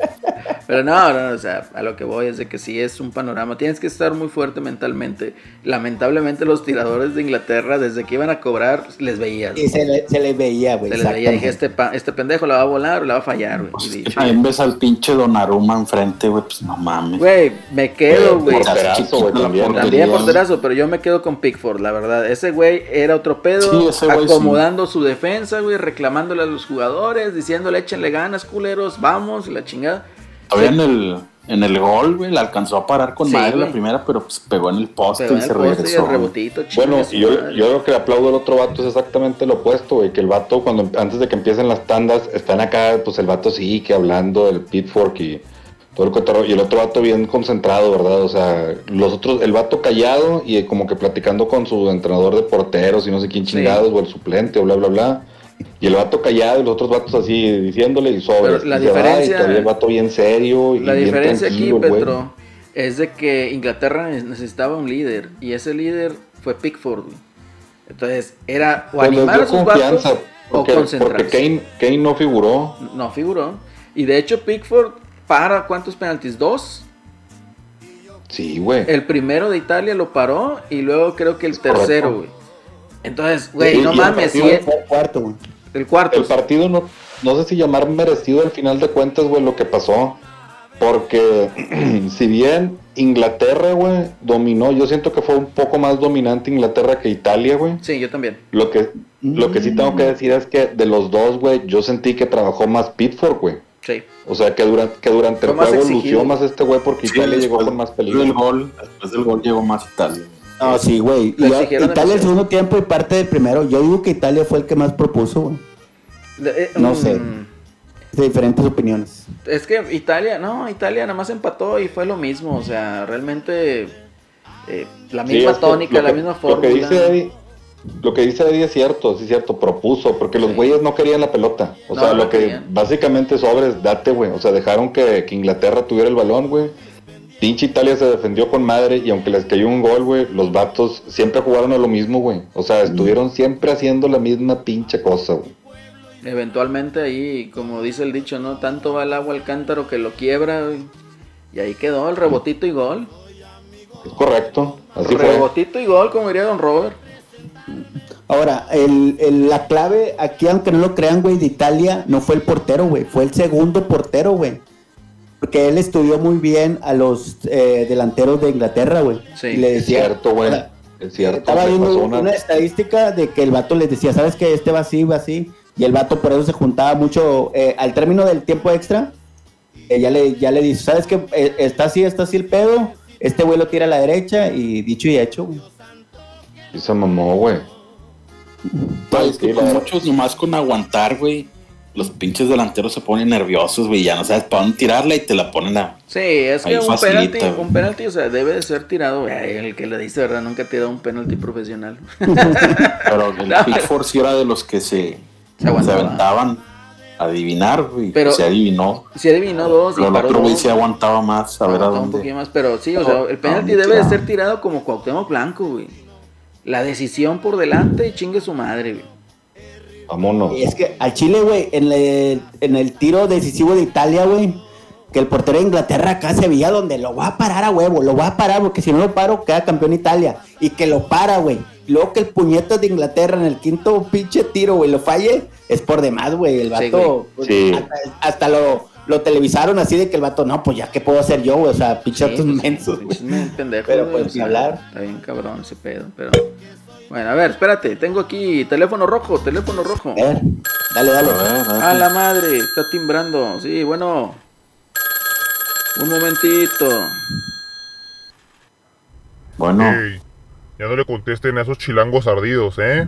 Pero no, no, o sea, a lo que voy es de que sí es un panorama. Tienes que estar muy fuerte mentalmente. Lamentablemente los tiradores de Inglaterra, desde que iban a cobrar, les veías. Y se le, se le veía, güey. Se les veía, dije, este, pa- este pendejo la va a volar o la va a fallar, güey. Pues Y dicho, al pinche Donnarumma enfrente, güey, pues no mames. Güey, me quedo, güey. Está Porterazo, güey, también. güey. porterazo, pero yo me quedo con Pickford, la verdad. Ese güey era otro pedo, Sí, ese güey sí. acomodando su defensa, güey, reclamándole a los jugadores, diciéndole échenle ganas, culeros, vamos, y la chingada. Todavía en el, en el gol, güey, la alcanzó a parar con Sí, madre güey. la primera, pero pues pegó en el poste Pegó y en el se poste y regresó. el rebotito, Bueno, y yo, yo lo que le aplaudo al otro vato es exactamente lo opuesto, güey. Que el vato, cuando antes de que empiecen las tandas, están acá, pues el vato sí, que hablando del pitfork y todo el cotorreo. Y el otro vato bien concentrado, ¿verdad? O sea, los otros, el vato callado y como que platicando con su entrenador de porteros y no sé quién Sí. chingados, o el suplente, o bla, bla, bla. Y el vato callado y los otros vatos así diciéndole y sobre. Pero la y se va, y diferencia- todavía el vato bien serio y La bien diferencia aquí. Petro, es de que Inglaterra ne- necesitaba un líder y ese líder fue Pickford. Entonces, era o Pues animar a sus confianza, vatos o porque, porque concentrarse. Kane, Kane no figuró. No figuró. Y de hecho, Pickford para cuántos penaltis? Dos. Sí, güey. El primero de Italia lo paró y luego creo que el tercero, güey. Entonces, güey, no el mames, partido sí, Fue el cuarto, güey. el cuarto. El partido no, no sé si llamar merecido al final de cuentas, güey, lo que pasó. Porque si bien Inglaterra, güey, dominó, yo siento que fue un poco más dominante Inglaterra que Italia, güey. Sí, yo también. Lo que, lo que sí tengo que decir es que de los dos, güey, yo sentí que trabajó más Pitford, güey. Sí. O sea, que durante, que durante el juego lució más este güey porque Sí, Italia llegó con más después del peligro. gol, después del gol llegó más Italia. No, sí, güey. Italia el segundo tiempo y parte del primero. Yo digo que Italia fue el que más propuso, güey. Eh, No mm, sé. De diferentes opiniones. Es que Italia, no, Italia nada más empató y fue lo mismo. O sea, realmente eh, la misma tónica, lo la que- misma Lo fórmula. que dice Eddie, lo que dice Eddie es cierto, sí es cierto, propuso, porque los Sí. güeyes no querían la pelota. O No, sea, no lo que querían. básicamente sobres, date, güey. O sea, dejaron que, que Inglaterra tuviera el balón, güey. Pinche Italia se defendió con madre y aunque les cayó un gol, güey, los vatos siempre jugaron a lo mismo, güey. O sea, estuvieron siempre haciendo la misma pinche cosa, güey. Eventualmente ahí, como dice el dicho, ¿no? Tanto va el agua al cántaro que lo quiebra. güey. Y ahí quedó el rebotito y gol. Es correcto, así fue. rebotito y gol, como diría Don Robert. Ahora, el, el- la clave aquí, aunque no lo crean, güey, de Italia no fue el portero, güey. Fue el segundo portero, güey. Porque él estudió muy bien a los eh, delanteros de Inglaterra, güey. Sí, Y le Es cierto, güey. Es cierto. Estaba viendo una... una- estadística de que el vato les decía, ¿sabes que Este va así, va así. Y el vato por eso se juntaba mucho. eh, al término del tiempo extra, eh, ya, le, ya le dice, ¿sabes qué? Eh, está así, está así el pedo. Este güey lo tira a la derecha y dicho y hecho, güey. Y se mamó, güey. Ay, es que con la- muchos, nomás con aguantar, güey, los pinches delanteros se ponen nerviosos, güey, ya no sabes para dónde tirarla y te la ponen a... Sí, es que un facilita, penalti, güey. un penalti, o sea, debe de ser tirado. Ay, el que le dice, ¿verdad? Nunca ha tirado un penalti profesional. Pero el No. Pickford sí era de los que se, Se aguantaba. aventaban adivinar, güey. Pero- se adivinó. Si adivinó dos Pero el otro güey se aguantaba más a ver a Aguantaba un dónde. poquito más, pero sí, o sea, el penalti debe de ser tirado como Cuauhtémoc Blanco, güey. La decisión por delante y chingue su madre, güey. Vámonos. Y es que al Chile, güey, en el, en el tiro decisivo de Italia, güey, que el portero de Inglaterra acá se veía donde lo va a parar a huevo, lo va a parar porque si no lo paro queda campeón Italia. Y que lo para, güey. Luego que el puñetas de Inglaterra en el quinto pinche tiro, güey, lo falle, es por demás, güey. El Sí, vato, pues, Sí. hasta, hasta lo, lo televisaron así de que el vato, no, pues ya, ¿qué puedo hacer yo, güey? O sea, pinche Sí, datos pues, mensos, güey. pendejos, Pero, pues, o ni sea, hablar. Está bien cabrón ese pedo, pero... Bueno, a ver, espérate, tengo aquí teléfono rojo, teléfono rojo. A ver, dale, dale. A ver, a ver. A la madre, está timbrando. Sí, bueno. Un momentito. Bueno, ya no le contesten a esos chilangos ardidos, ¿eh?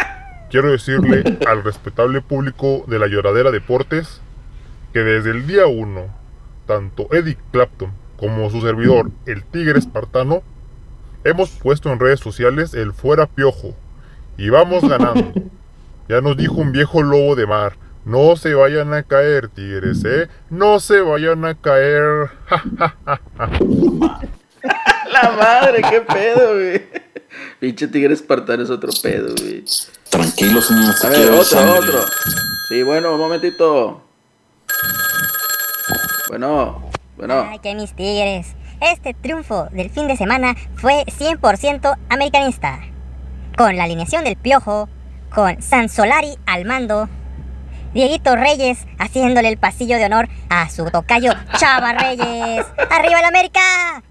Quiero decirle al respetable público de la Lloradera Deportes que desde el día 1, tanto Eddie Clapton como su servidor, el Tigre Espartano, hemos puesto en redes sociales el fuera piojo y vamos ganando. Ya nos dijo un viejo lobo de mar, no se vayan a caer, tigres, ¿eh? No se vayan a caer. La madre, qué pedo, güey. Pinche tigre espartano es otro pedo, güey. tranquilo, señor. A ver, otro, sangre. otro. Sí, bueno, un momentito. Bueno, bueno. Ay, que mis tigres. Este triunfo del fin de semana fue 100% americanista. Con la alineación del Piojo, con Sansolari al mando, Dieguito Reyes haciéndole el pasillo de honor a su tocayo Chava Reyes. ¡Arriba el América!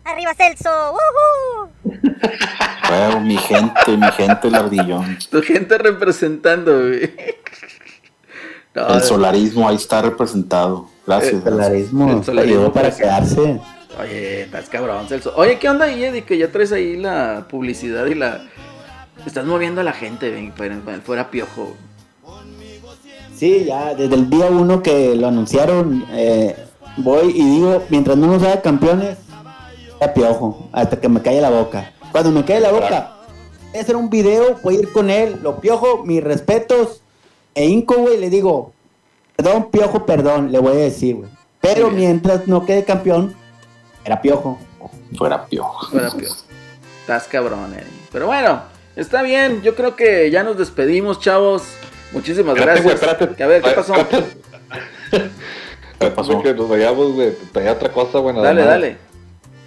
¡Arriba Celso! ¡Woohoo! Huevo, mi gente, mi gente, el ardillón. Tu gente representando, güey. No, El solarismo ahí está representado. Gracias. El solarismo, El solarismo, para pues. quedarse. Oye, estás cabrón, Celso. Oye, ¿qué onda ahí, Eddie? Que ya traes ahí la publicidad y la. Estás moviendo a la gente, ven, fuera, fuera piojo. Sí, ya desde el día uno que lo anunciaron, eh, voy y digo, mientras no nos haga campeones, a piojo, hasta que me calle la boca. Cuando me calle la boca, voy a hacer un video, voy a ir con él, lo piojo, mis respetos, e hinco, güey, le digo, perdón, piojo, perdón, le voy a decir, güey. Pero bien. mientras no quede campeón, era piojo. Fuera piojo. Fuera piojo. Estás cabrón, Eddie. Pero bueno, está bien. Yo creo que ya nos despedimos, chavos. Muchísimas Espérate, gracias. güey, espérate. A ver, ¿qué pasó? Espérate. ¿Qué pasó? Que nos vayamos, güey. Traía otra cosa, güey. nada Dale, dale.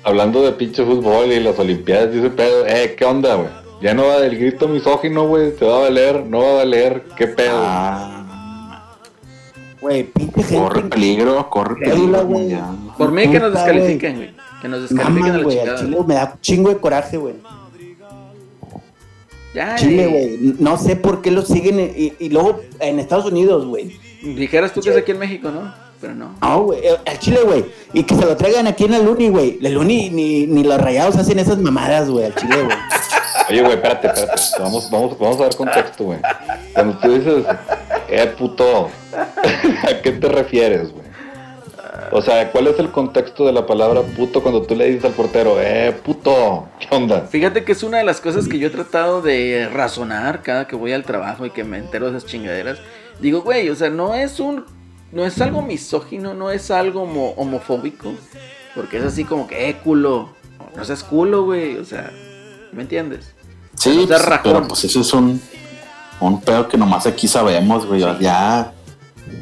Hablando de pinche fútbol y las olimpiadas y ese pedo. Eh, ¿qué onda, güey? Ya no va del grito misógino, güey. Te va a valer, no va a valer. ¿Qué pedo? Ah, Güey, pinche corre gente. peligro, corre peligro güey. mundial. Por mí que nos descalifiquen, güey. Que nos descalifiquen a Maman, la güey, al chingada. Chile me da chingo de coraje, güey. Ya, Chile, güey. No sé por qué lo siguen y, y luego en Estados Unidos, güey. Dijeras tú que es aquí en México, ¿no? Pero no. No, güey. eh, Al Chile, güey. Y que se lo traigan aquí en el Uni, güey. El Uni ni, ni los rayados hacen esas mamadas, güey. Al Chile, güey. Oye, güey, espérate, espérate. Vamos, vamos, vamos a dar contexto, güey. Cuando tú dices, eh, puto, ¿a qué te refieres, güey? O sea, ¿cuál es el contexto de la palabra puto cuando tú le dices al portero, eh, puto, ¿qué onda? Fíjate que es una de las cosas que yo he tratado de razonar cada que voy al trabajo y que me entero de esas chingaderas. Digo, güey, o sea, no es un. No es algo misógino, no es algo homo- homofóbico. Porque es así como que, eh, culo. No seas culo, güey. O sea, ¿me entiendes? Sí, seas pues, pero pues eso es un, un pedo que nomás aquí sabemos, güey. Ya,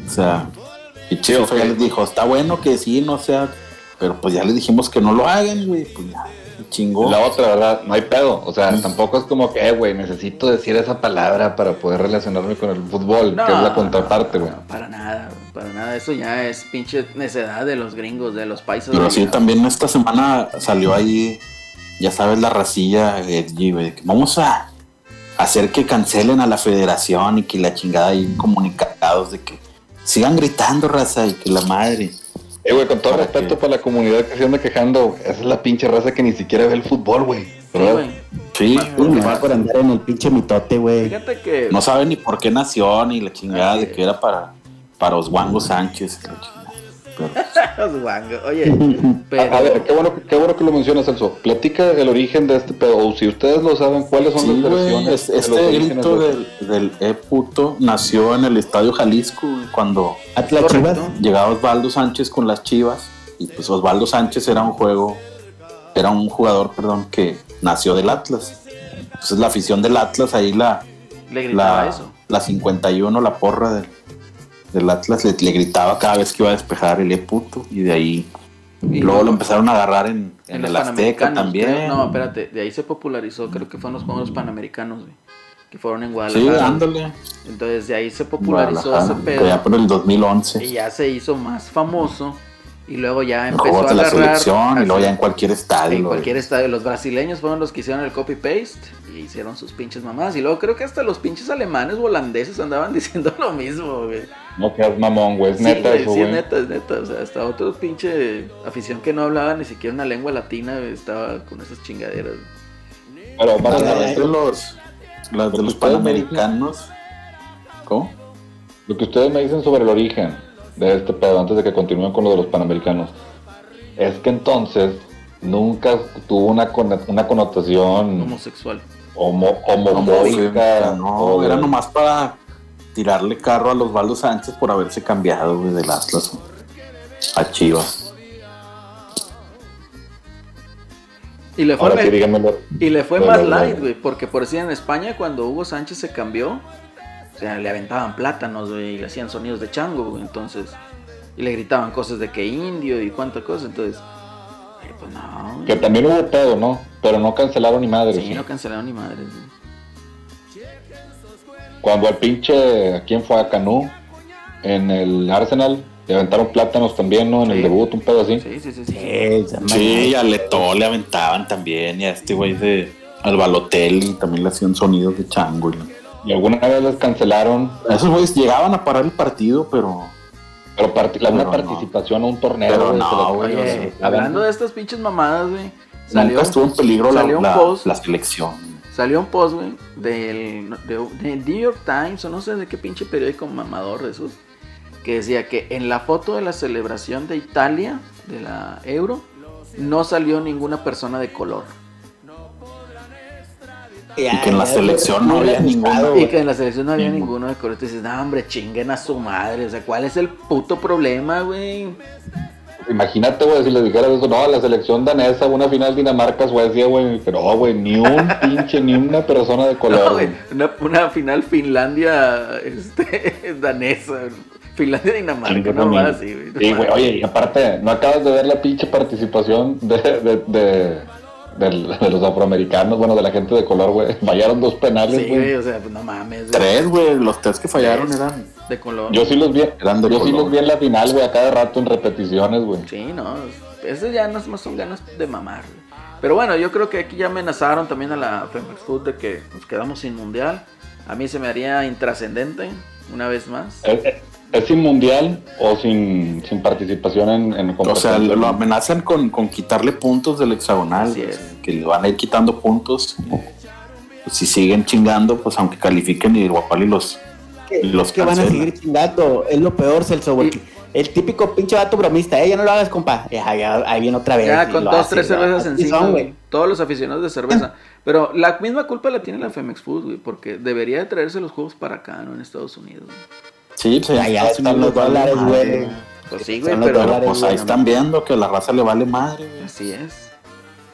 o sea, y Sí, ok. ya les dijo, está bueno que sí, no sea, pero pues ya les dijimos que no lo hagan, güey. Pues ya, chingó. La otra, ¿verdad? No hay pedo. O sea, tampoco es como que, eh, güey, necesito decir esa palabra para poder relacionarme con el fútbol, que es la contraparte, güey. no, para nada, para nada. Eso ya es pinche necedad de los gringos, de los países. Pero sí, también esta semana salió ahí, ya sabes, la racilla, Edgy, güey. que Vamos a hacer que cancelen a la federación y que la chingada ahí comunicados de que sigan gritando, raza, y que la madre. Eh, güey, con todo ¿Para respeto para la comunidad que se anda quejando, esa es la pinche raza que ni siquiera ve el fútbol, güey. Sí, güey. Sí, por andar en el pinche mitote, güey. Fíjate que. no sabe ni por qué nació, ni la chingada de es. que era para, para Oswango Sánchez. y la chingada. pero Guango. Oye, pero... A ver, qué bueno, qué bueno que lo mencionas, Celso. Platica el origen de este pedo. O si ustedes lo saben, ¿cuáles son Sí, las versiones? es- los este grito de- del, del E puto nació en el Estadio Jalisco, cuando Atlas Correcto. Chivas. llegaba Osvaldo Sánchez con las Chivas y pues Osvaldo Sánchez era un juego, era un jugador, perdón, que nació del Atlas. Entonces la afición del Atlas ahí la, Le gritaba la, eso. la 51, la porra del, del Atlas le, le gritaba cada vez que iba a despejar el puto y de ahí Y luego lo empezaron a agarrar en, en, los el Azteca también. creo. No, espérate, de ahí se popularizó, creo que fueron los Juegos Panamericanos, güey, que fueron en sí, Guadalajara. dándole. Entonces de ahí se popularizó ese pedo Ya por el 2011. y ya se hizo más famoso y luego ya En empezó a la agarrar selección y luego ya en cualquier estadio. en cualquier estadio. Los brasileños fueron los que hicieron el copy paste y hicieron sus pinches mamás y luego creo que hasta los pinches alemanes o holandeses andaban diciendo lo mismo, güey. No seas mamón, güey. Es Sí, neta güey, eso, sí, es neta, es neta. O sea, hasta otro pinche afición que no hablaba ni siquiera una lengua latina güey, estaba con esas chingaderas. Pero básicamente, de los, los dicen. panamericanos. ¿Cómo? lo que ustedes me dicen sobre el origen de este pedo, antes de que continúen con lo de los panamericanos, es que entonces nunca tuvo una, con- una connotación Homosexual. homo, Homofóbica, no, o de- era nomás para tirarle carro a los Osvaldo Sánchez por haberse cambiado güey, del Atlas a Chivas. Y le fue, Ahora me- y le fue más light, güey. Porque por decir en España, cuando Hugo Sánchez se cambió, o sea, le aventaban plátanos, güey, y le hacían sonidos de chango, güey. Entonces, y le gritaban cosas de que indio y cuánta cosa. Entonces, eh, pues no, güey. Que también hubo pedo, ¿no? Pero no cancelaron ni madre. Sí, no cancelaron ni madres, güey. Cuando al pinche, ¿a quién fue? A Canú, en el Arsenal, le aventaron plátanos también, ¿no? En el debut, un pedo así. Sí, sí, sí. sí. Sí, Sí, y a Leto le aventaban también, y a este güey de al Balotelli también le hacían sonidos de chango. y- Y alguna vez les cancelaron, Esos güeyes llegaban a parar el partido, pero pero la- una no. participación a un torneo. Pero güey, no, hablando de estas pinches mamadas, güey. Salió, nunca estuvo en peligro la, un la- post. la selección. salió un post, güey, del de, de New York Times o no sé de qué pinche periódico mamador de esos. Que decía que en la foto de la celebración de Italia, de la Euro, no salió ninguna persona de color. Ya, Y que en la selección no había ninguno. Y que en la selección no había Ninguno. de color. Tú dices, no, hombre, chinguen a su madre. O sea, ¿cuál es el puto problema, güey? Imagínate, güey, si les dijeras eso, no, la selección danesa, una final Dinamarca-Suecia, güey, pero, güey, ni un pinche, ni una persona de color, No, güey. una, una final Finlandia este, danesa. Finlandia-Dinamarca, no, ni- así, güey. Sí, güey, oye, y aparte, ¿no acabas de ver la pinche participación de, de, de, del- de los afroamericanos, bueno, de la gente de color, güey? Fallaron dos penales, Sí, güey. o sea, pues no mames. güey. Tres, güey, los tres que fallaron Tres. eran. De color. Yo sí los vi, Eran de yo sí los vi en la final, güey, a cada rato en repeticiones, güey. Sí, no. Eso ya no es más son ganas de mamar. güey. Pero bueno, yo creo que aquí ya amenazaron también a la Femex Food de que nos quedamos sin mundial. A mí se me haría intrascendente una vez más. ¿Es, es- es sin mundial o sin, sin participación en, en O sea, lo amenazan con, con quitarle puntos del hexagonal. Es. que le van a ir quitando puntos. Pues, si siguen chingando, pues aunque califiquen y y los. que, los que van a seguir chingando. Es lo peor, Celso, porque el típico pinche vato bromista, eh, ya no lo hagas, compa. Ya, ya, ahí viene otra vez. Ya con dos, hace, tres cervezas encima. son. Todos los aficionados de cerveza. Pero la misma culpa la tiene la Femex Food, güey. Porque debería de traerse los juegos para acá, ¿no? En Estados Unidos. güey. Sí, pues Allá están los vale dólares, güey. Pues sí, güey, pero. Dólares, pues güey, ahí están viendo que a la raza le vale madre. güey. Así es.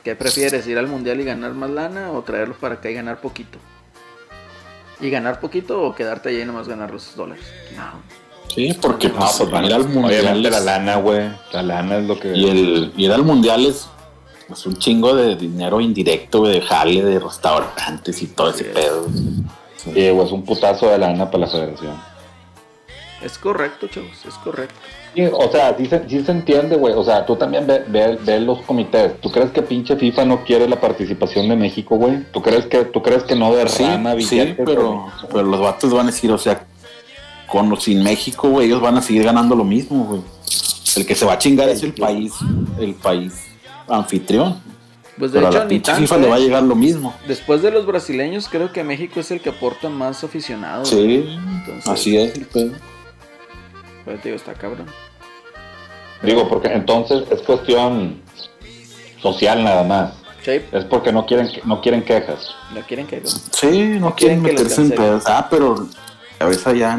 ¿Qué prefieres? ¿Ir al mundial y ganar más lana o traerlos para acá y ganar poquito? ¿Y ganar poquito o quedarte allá y nomás ganar los dólares? No. Sí, porque No, pues, pues van a ir al mundial. Obviamente la lana, güey. La lana es lo que... Y el ir al mundial es pues, un chingo de dinero indirecto, güey, de jale, de restaurantes y todo ese es. pedo. güey. Sí, güey, es un putazo de lana para la federación. Es correcto, chavos, es correcto. Sí, o sea, sí se, sí se entiende, güey. O sea, tú también ve, ve- ve los comités. ¿Tú crees que pinche FIFA no quiere la participación de México, güey? ¿Tú crees que, tú crees que no Sí, derrama sí, billetes? pero, pero los vatos van a decir, o sea, con o sin México, güey, ellos van a seguir ganando lo mismo, güey. El que se va a chingar es el país, el país anfitrión. Pues de Pero a hecho, la ni pinche tanto. FIFA le va a ¿eh? llegar lo mismo. Después de los brasileños, creo que México es el que aporta más aficionados. Sí, Entonces, así es el pedo. Pero te digo, está cabrón. Digo, porque entonces es cuestión social nada más. Sí, Es porque no quieren no quieren quejas. no quieren que Sí, no, No quieren meterse en pedos. Ah, pero a veces allá,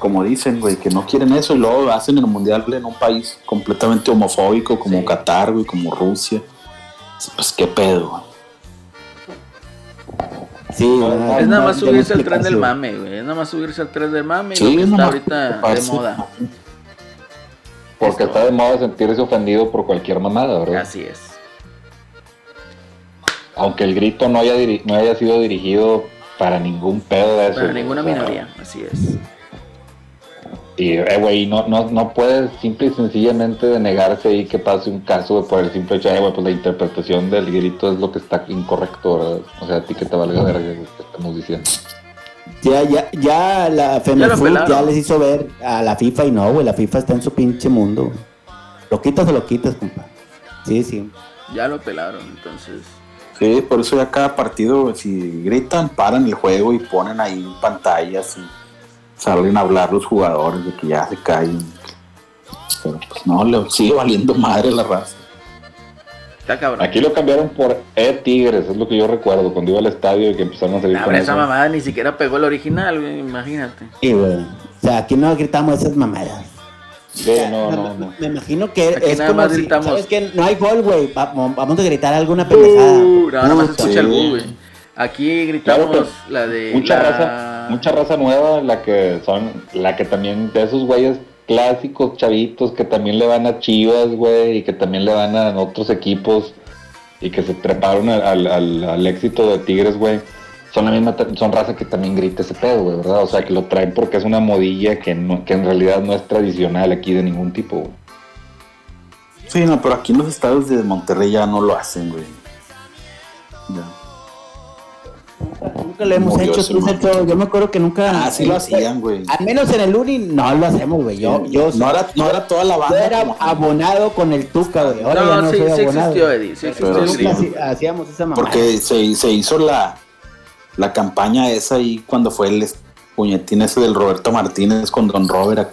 como dicen, güey, que no quieren eso y luego hacen el mundial en un país completamente homofóbico como Sí. Qatar, güey, como Rusia. Pues qué pedo, güey. Sí, no, Es nada más no subirse al tren del mame, güey. Es nada más subirse al tren del mame y Sí, lo que está ahorita de moda. Porque Esto. está de moda sentirse ofendido por cualquier mamada, ¿verdad? Así es. Aunque el grito no haya, diri- no haya sido dirigido para ningún pedo de eso. Para ninguna o sea, minoría, así es. Y, eh, güey, no, no, no puedes simple y sencillamente denegarse ahí que pase un caso por el simple hecho de, "Eh, güey, pues la interpretación del grito es lo que está incorrecto, ¿verdad? O sea, a ti que te valga verga lo que estamos diciendo. Ya, ya, ya la pelaron. ya les hizo ver a la FIFA y no, güey, la FIFA está en su pinche mundo. Lo quitas o lo quitas, compa. Sí, sí. Ya lo pelaron, entonces. Sí, por eso ya cada partido, si gritan, paran el juego y ponen ahí pantallas y salen a hablar los jugadores de que ya se callen. Pero pues no, le sigue valiendo madre la raza. Está cabrón. Aquí lo cambiaron por E-Tigres, es lo que yo recuerdo cuando iba al estadio y que empezaron a salir Nah, con pero esa eso. mamada ni siquiera pegó el original, güey, imagínate. Sí, güey. O sea, aquí no gritamos esas mamadas. Sí, no, me, no, no. me imagino que Aquí es nada como más si, gritamos. ¿sabes qué? No hay gol, güey. Vamos, vamos a gritar alguna pendejada. Uh, no, nada más escucha el bu, güey. Aquí gritamos Claro la de. Mucha la- raza, mucha raza nueva, la que son, la que también, de esos güeyes clásicos, chavitos, que también le van a Chivas, güey, y que también le van a otros equipos, y que se treparon al, al- éxito de Tigres, güey, son la misma, son raza que también grita ese pedo, güey, ¿verdad? O sea, que lo traen porque es una modilla que, no- que en realidad no es tradicional aquí de ningún tipo, güey. Sí, no, pero aquí en los estados de Monterrey ya no lo hacen, güey. Ya. Nunca lo hemos hecho, tú. Sergio. Yo me acuerdo que nunca. Ah, sí lo hacían, güey. Al menos en el Uni no lo hacemos, güey. Yo, yo, no, era, no era toda la yo banda. era como- abonado con el Tuca, güey. Ahora ya No, no sí, soy sí abonado. existió, Eddie. Sí existió Pero Nunca sí. hacíamos esa mamada. Porque se, se hizo la, la campaña esa ahí cuando fue el puñetín ese del Roberto Martínez con Don Robert a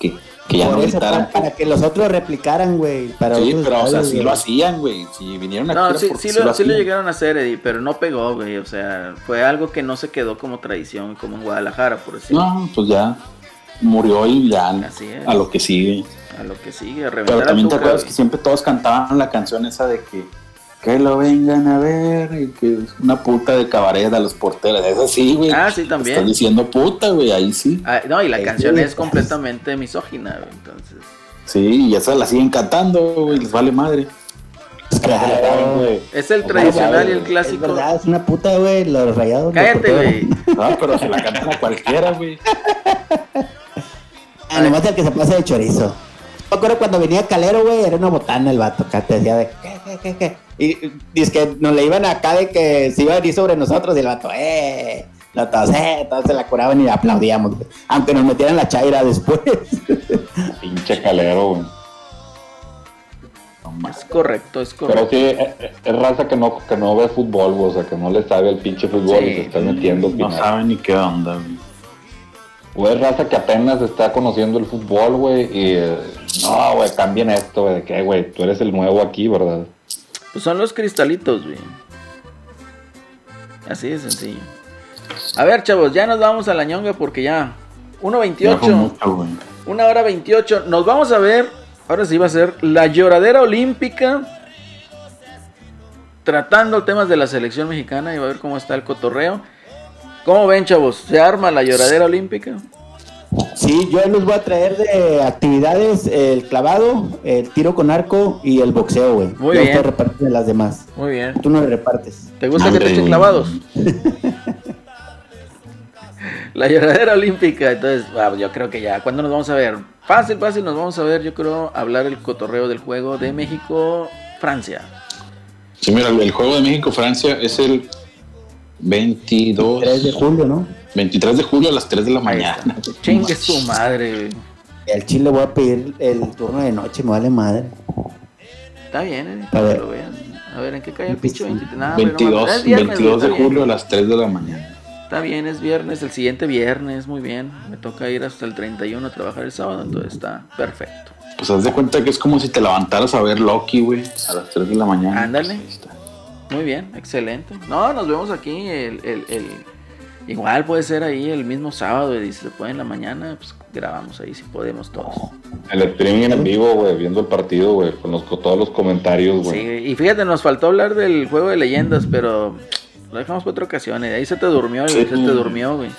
que, ya Por no eso, gritaran. para, para que los otros replicaran, güey. Sí, pero o sea, sí güey. lo hacían, güey. Si vinieron aquí No, sí, porque sí, lo, sí lo llegaron a hacer, Eddie, pero no pegó, güey. O sea, fue algo que no se quedó como tradición, como en Guadalajara, por decirlo. No, pues ya murió y ya Así es. a lo que sigue. A lo que sigue, a reventar Pero también te acuerdas güey. que siempre todos cantaban la canción esa de que que lo vengan a ver y que es una puta de cabaret a los porteros. Eso sí, güey. Ah, sí, también. Estás diciendo puta, güey, ahí sí. Ah, no, y la Ahí canción sí. es completamente misógina, güey, entonces. Sí, y esa la siguen cantando, güey, les vale madre. Claro. güey. Es el tradicional y el es Es clásico. verdad, es una puta, güey. Los rayados. Cállate, güey. No, pero se la cantan a cualquiera, güey. Ah, nomás el que se pasa de chorizo. Me acuerdo cuando venía Calero, güey, era una botana el vato. Acá te decía de ¿qué, Y dice que nos le iban acá de que se iba a venir sobre nosotros y el vato, eh. Todos, eh, todos se la curaban y aplaudíamos, güey. Aunque nos metieran la chaira después. Pinche calero, güey. No. Es correcto, es Pero correcto. sí, es, es raza que no, que no ve fútbol, güey, o sea, que no le sabe al pinche fútbol Sí. y se está metiendo No opinar. saben ni qué onda, güey. O es raza que apenas está conociendo el fútbol, güey, y eh, no, güey, cambien esto, güey, de que, güey, tú eres el nuevo aquí, ¿verdad? Pues son los cristalitos, güey. Así de sencillo. A ver, chavos, ya nos vamos a la ñonga porque ya. Ya fue 1.28. mucho, güey. Una hora 28. Nos vamos a ver. Ahora sí va a ser la lloradera olímpica. Tratando temas de la selección mexicana y va a ver cómo está el cotorreo. ¿Cómo ven, chavos? ¿Se arma la lloradera olímpica? Sí, yo les voy a traer de actividades el clavado, el tiro con arco y el boxeo, güey. Muy Ya bien. reparten las demás. Muy bien. Tú no le repartes. ¿Te gusta que te echen clavados? La lloradera olímpica, entonces, ah, yo creo que ya, ¿cuándo nos vamos a ver? Fácil, fácil, nos vamos a ver, yo creo, hablar el cotorreo del juego de México-Francia. Sí, mira, el juego de México-Francia es el 22, 3 de julio, ¿no? 23 de julio a las 3 de la mañana. Chingue su madre, güey. El Chile voy a pedir el turno de noche, me vale madre. Está bien, eh, A ver. lo vean. A ver, ¿en qué cae el pinche 23? Nah, hombre, no 22, mames, es viernes, 22 de bien. julio a las 3 de la mañana. Está bien, es viernes, el siguiente viernes, muy bien. Me toca ir hasta el 31 a trabajar el sábado, entonces está perfecto. Pues haz de cuenta que es como si te levantaras a ver Loki, güey, a las 3 de la mañana. Ándale. Pues. Muy bien, excelente. No, nos vemos aquí el, el, el- Igual puede ser ahí el mismo sábado y si se puede en la mañana, pues grabamos ahí si podemos todos. El streaming en vivo, güey, viendo el partido, güey, con los- con todos los comentarios, Sí, güey. y fíjate, nos faltó hablar del juego de leyendas, pero lo dejamos para otra ocasión. Y de ahí se te durmió, Sí. se te durmió, güey.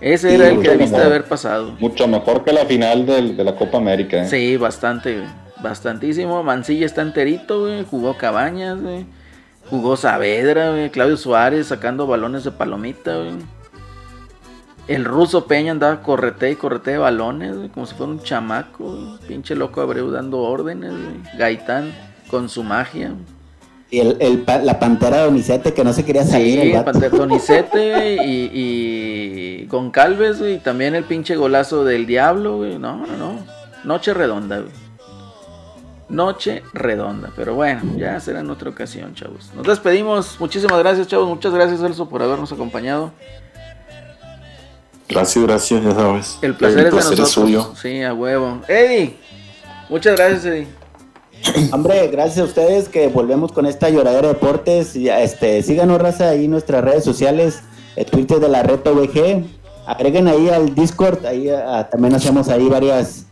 Ese Sí, era el güey, que debiste haber pasado. Mucho mejor que la final del- de la Copa América, ¿eh? Sí, bastante, güey. Bastantísimo. Mancilla está enterito, güey. Jugó Cabañas, güey. Jugó Saavedra, güey. Claudio Suárez sacando balones de palomita, güey. El ruso Peña andaba correte y correte de balones, güey. Como si fuera un chamaco, güey. Pinche loco Abreu dando órdenes, güey. Gaitán con su magia. Y el, la pantera Donizete que no se quería salir. Sí, el vato. Pante- Tonicete, güey, y, y con Calves, güey, y también el pinche golazo del Diablo, güey. No, no, no. Noche redonda, güey. Noche redonda. Pero bueno, ya será en otra ocasión, chavos. Nos despedimos. Muchísimas gracias, chavos. Muchas gracias, Celso, por habernos acompañado. Gracias, gracias, ya sabes. El placer, es de placer nosotros. suyo. Sí, a huevo. Eddie, muchas gracias, Eddie. Hombre, gracias a ustedes que volvemos con esta lloradera de deportes. Este, síganos, raza, ahí en nuestras redes sociales, el Twitter de la Reto VG. Agreguen ahí al Discord, ahí ah, también hacemos ahí varias,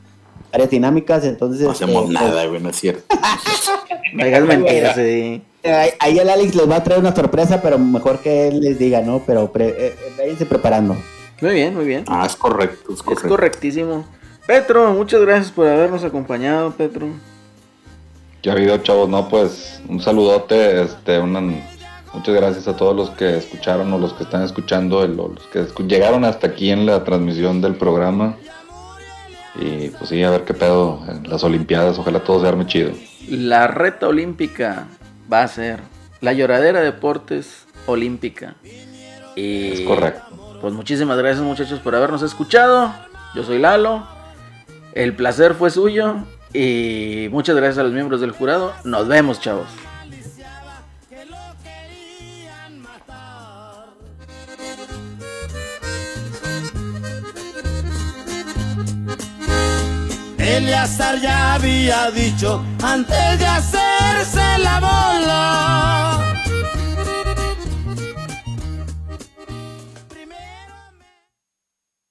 varias dinámicas. Entonces, No hacemos este, nada, güey, no es cierto. Mentiras, Eddie. ahí, ahí el Alex les va a traer una sorpresa, pero mejor que él les diga, ¿no? Pero pre, eh, eh, váyanse preparando. Muy bien, muy bien. Ah, es correcto, es Es correcto. correctísimo. Petro, muchas gracias por habernos acompañado, Petro. ¿Qué ha habido, chavos? No, pues un saludote, este, una, muchas gracias a todos los que escucharon o los que están escuchando, el- o los que escu- llegaron hasta aquí en la transmisión del programa. Y pues sí, a ver qué pedo en las Olimpiadas, ojalá todo se arme chido. La reta olímpica va a ser la lloradera deportes olímpica. Y Es correcto. Pues muchísimas gracias muchachos por habernos escuchado. Yo soy Lalo. El placer fue suyo. Y muchas gracias a los miembros del jurado. Nos vemos, chavos. Eleazar ya había dicho antes de hacerse la bola.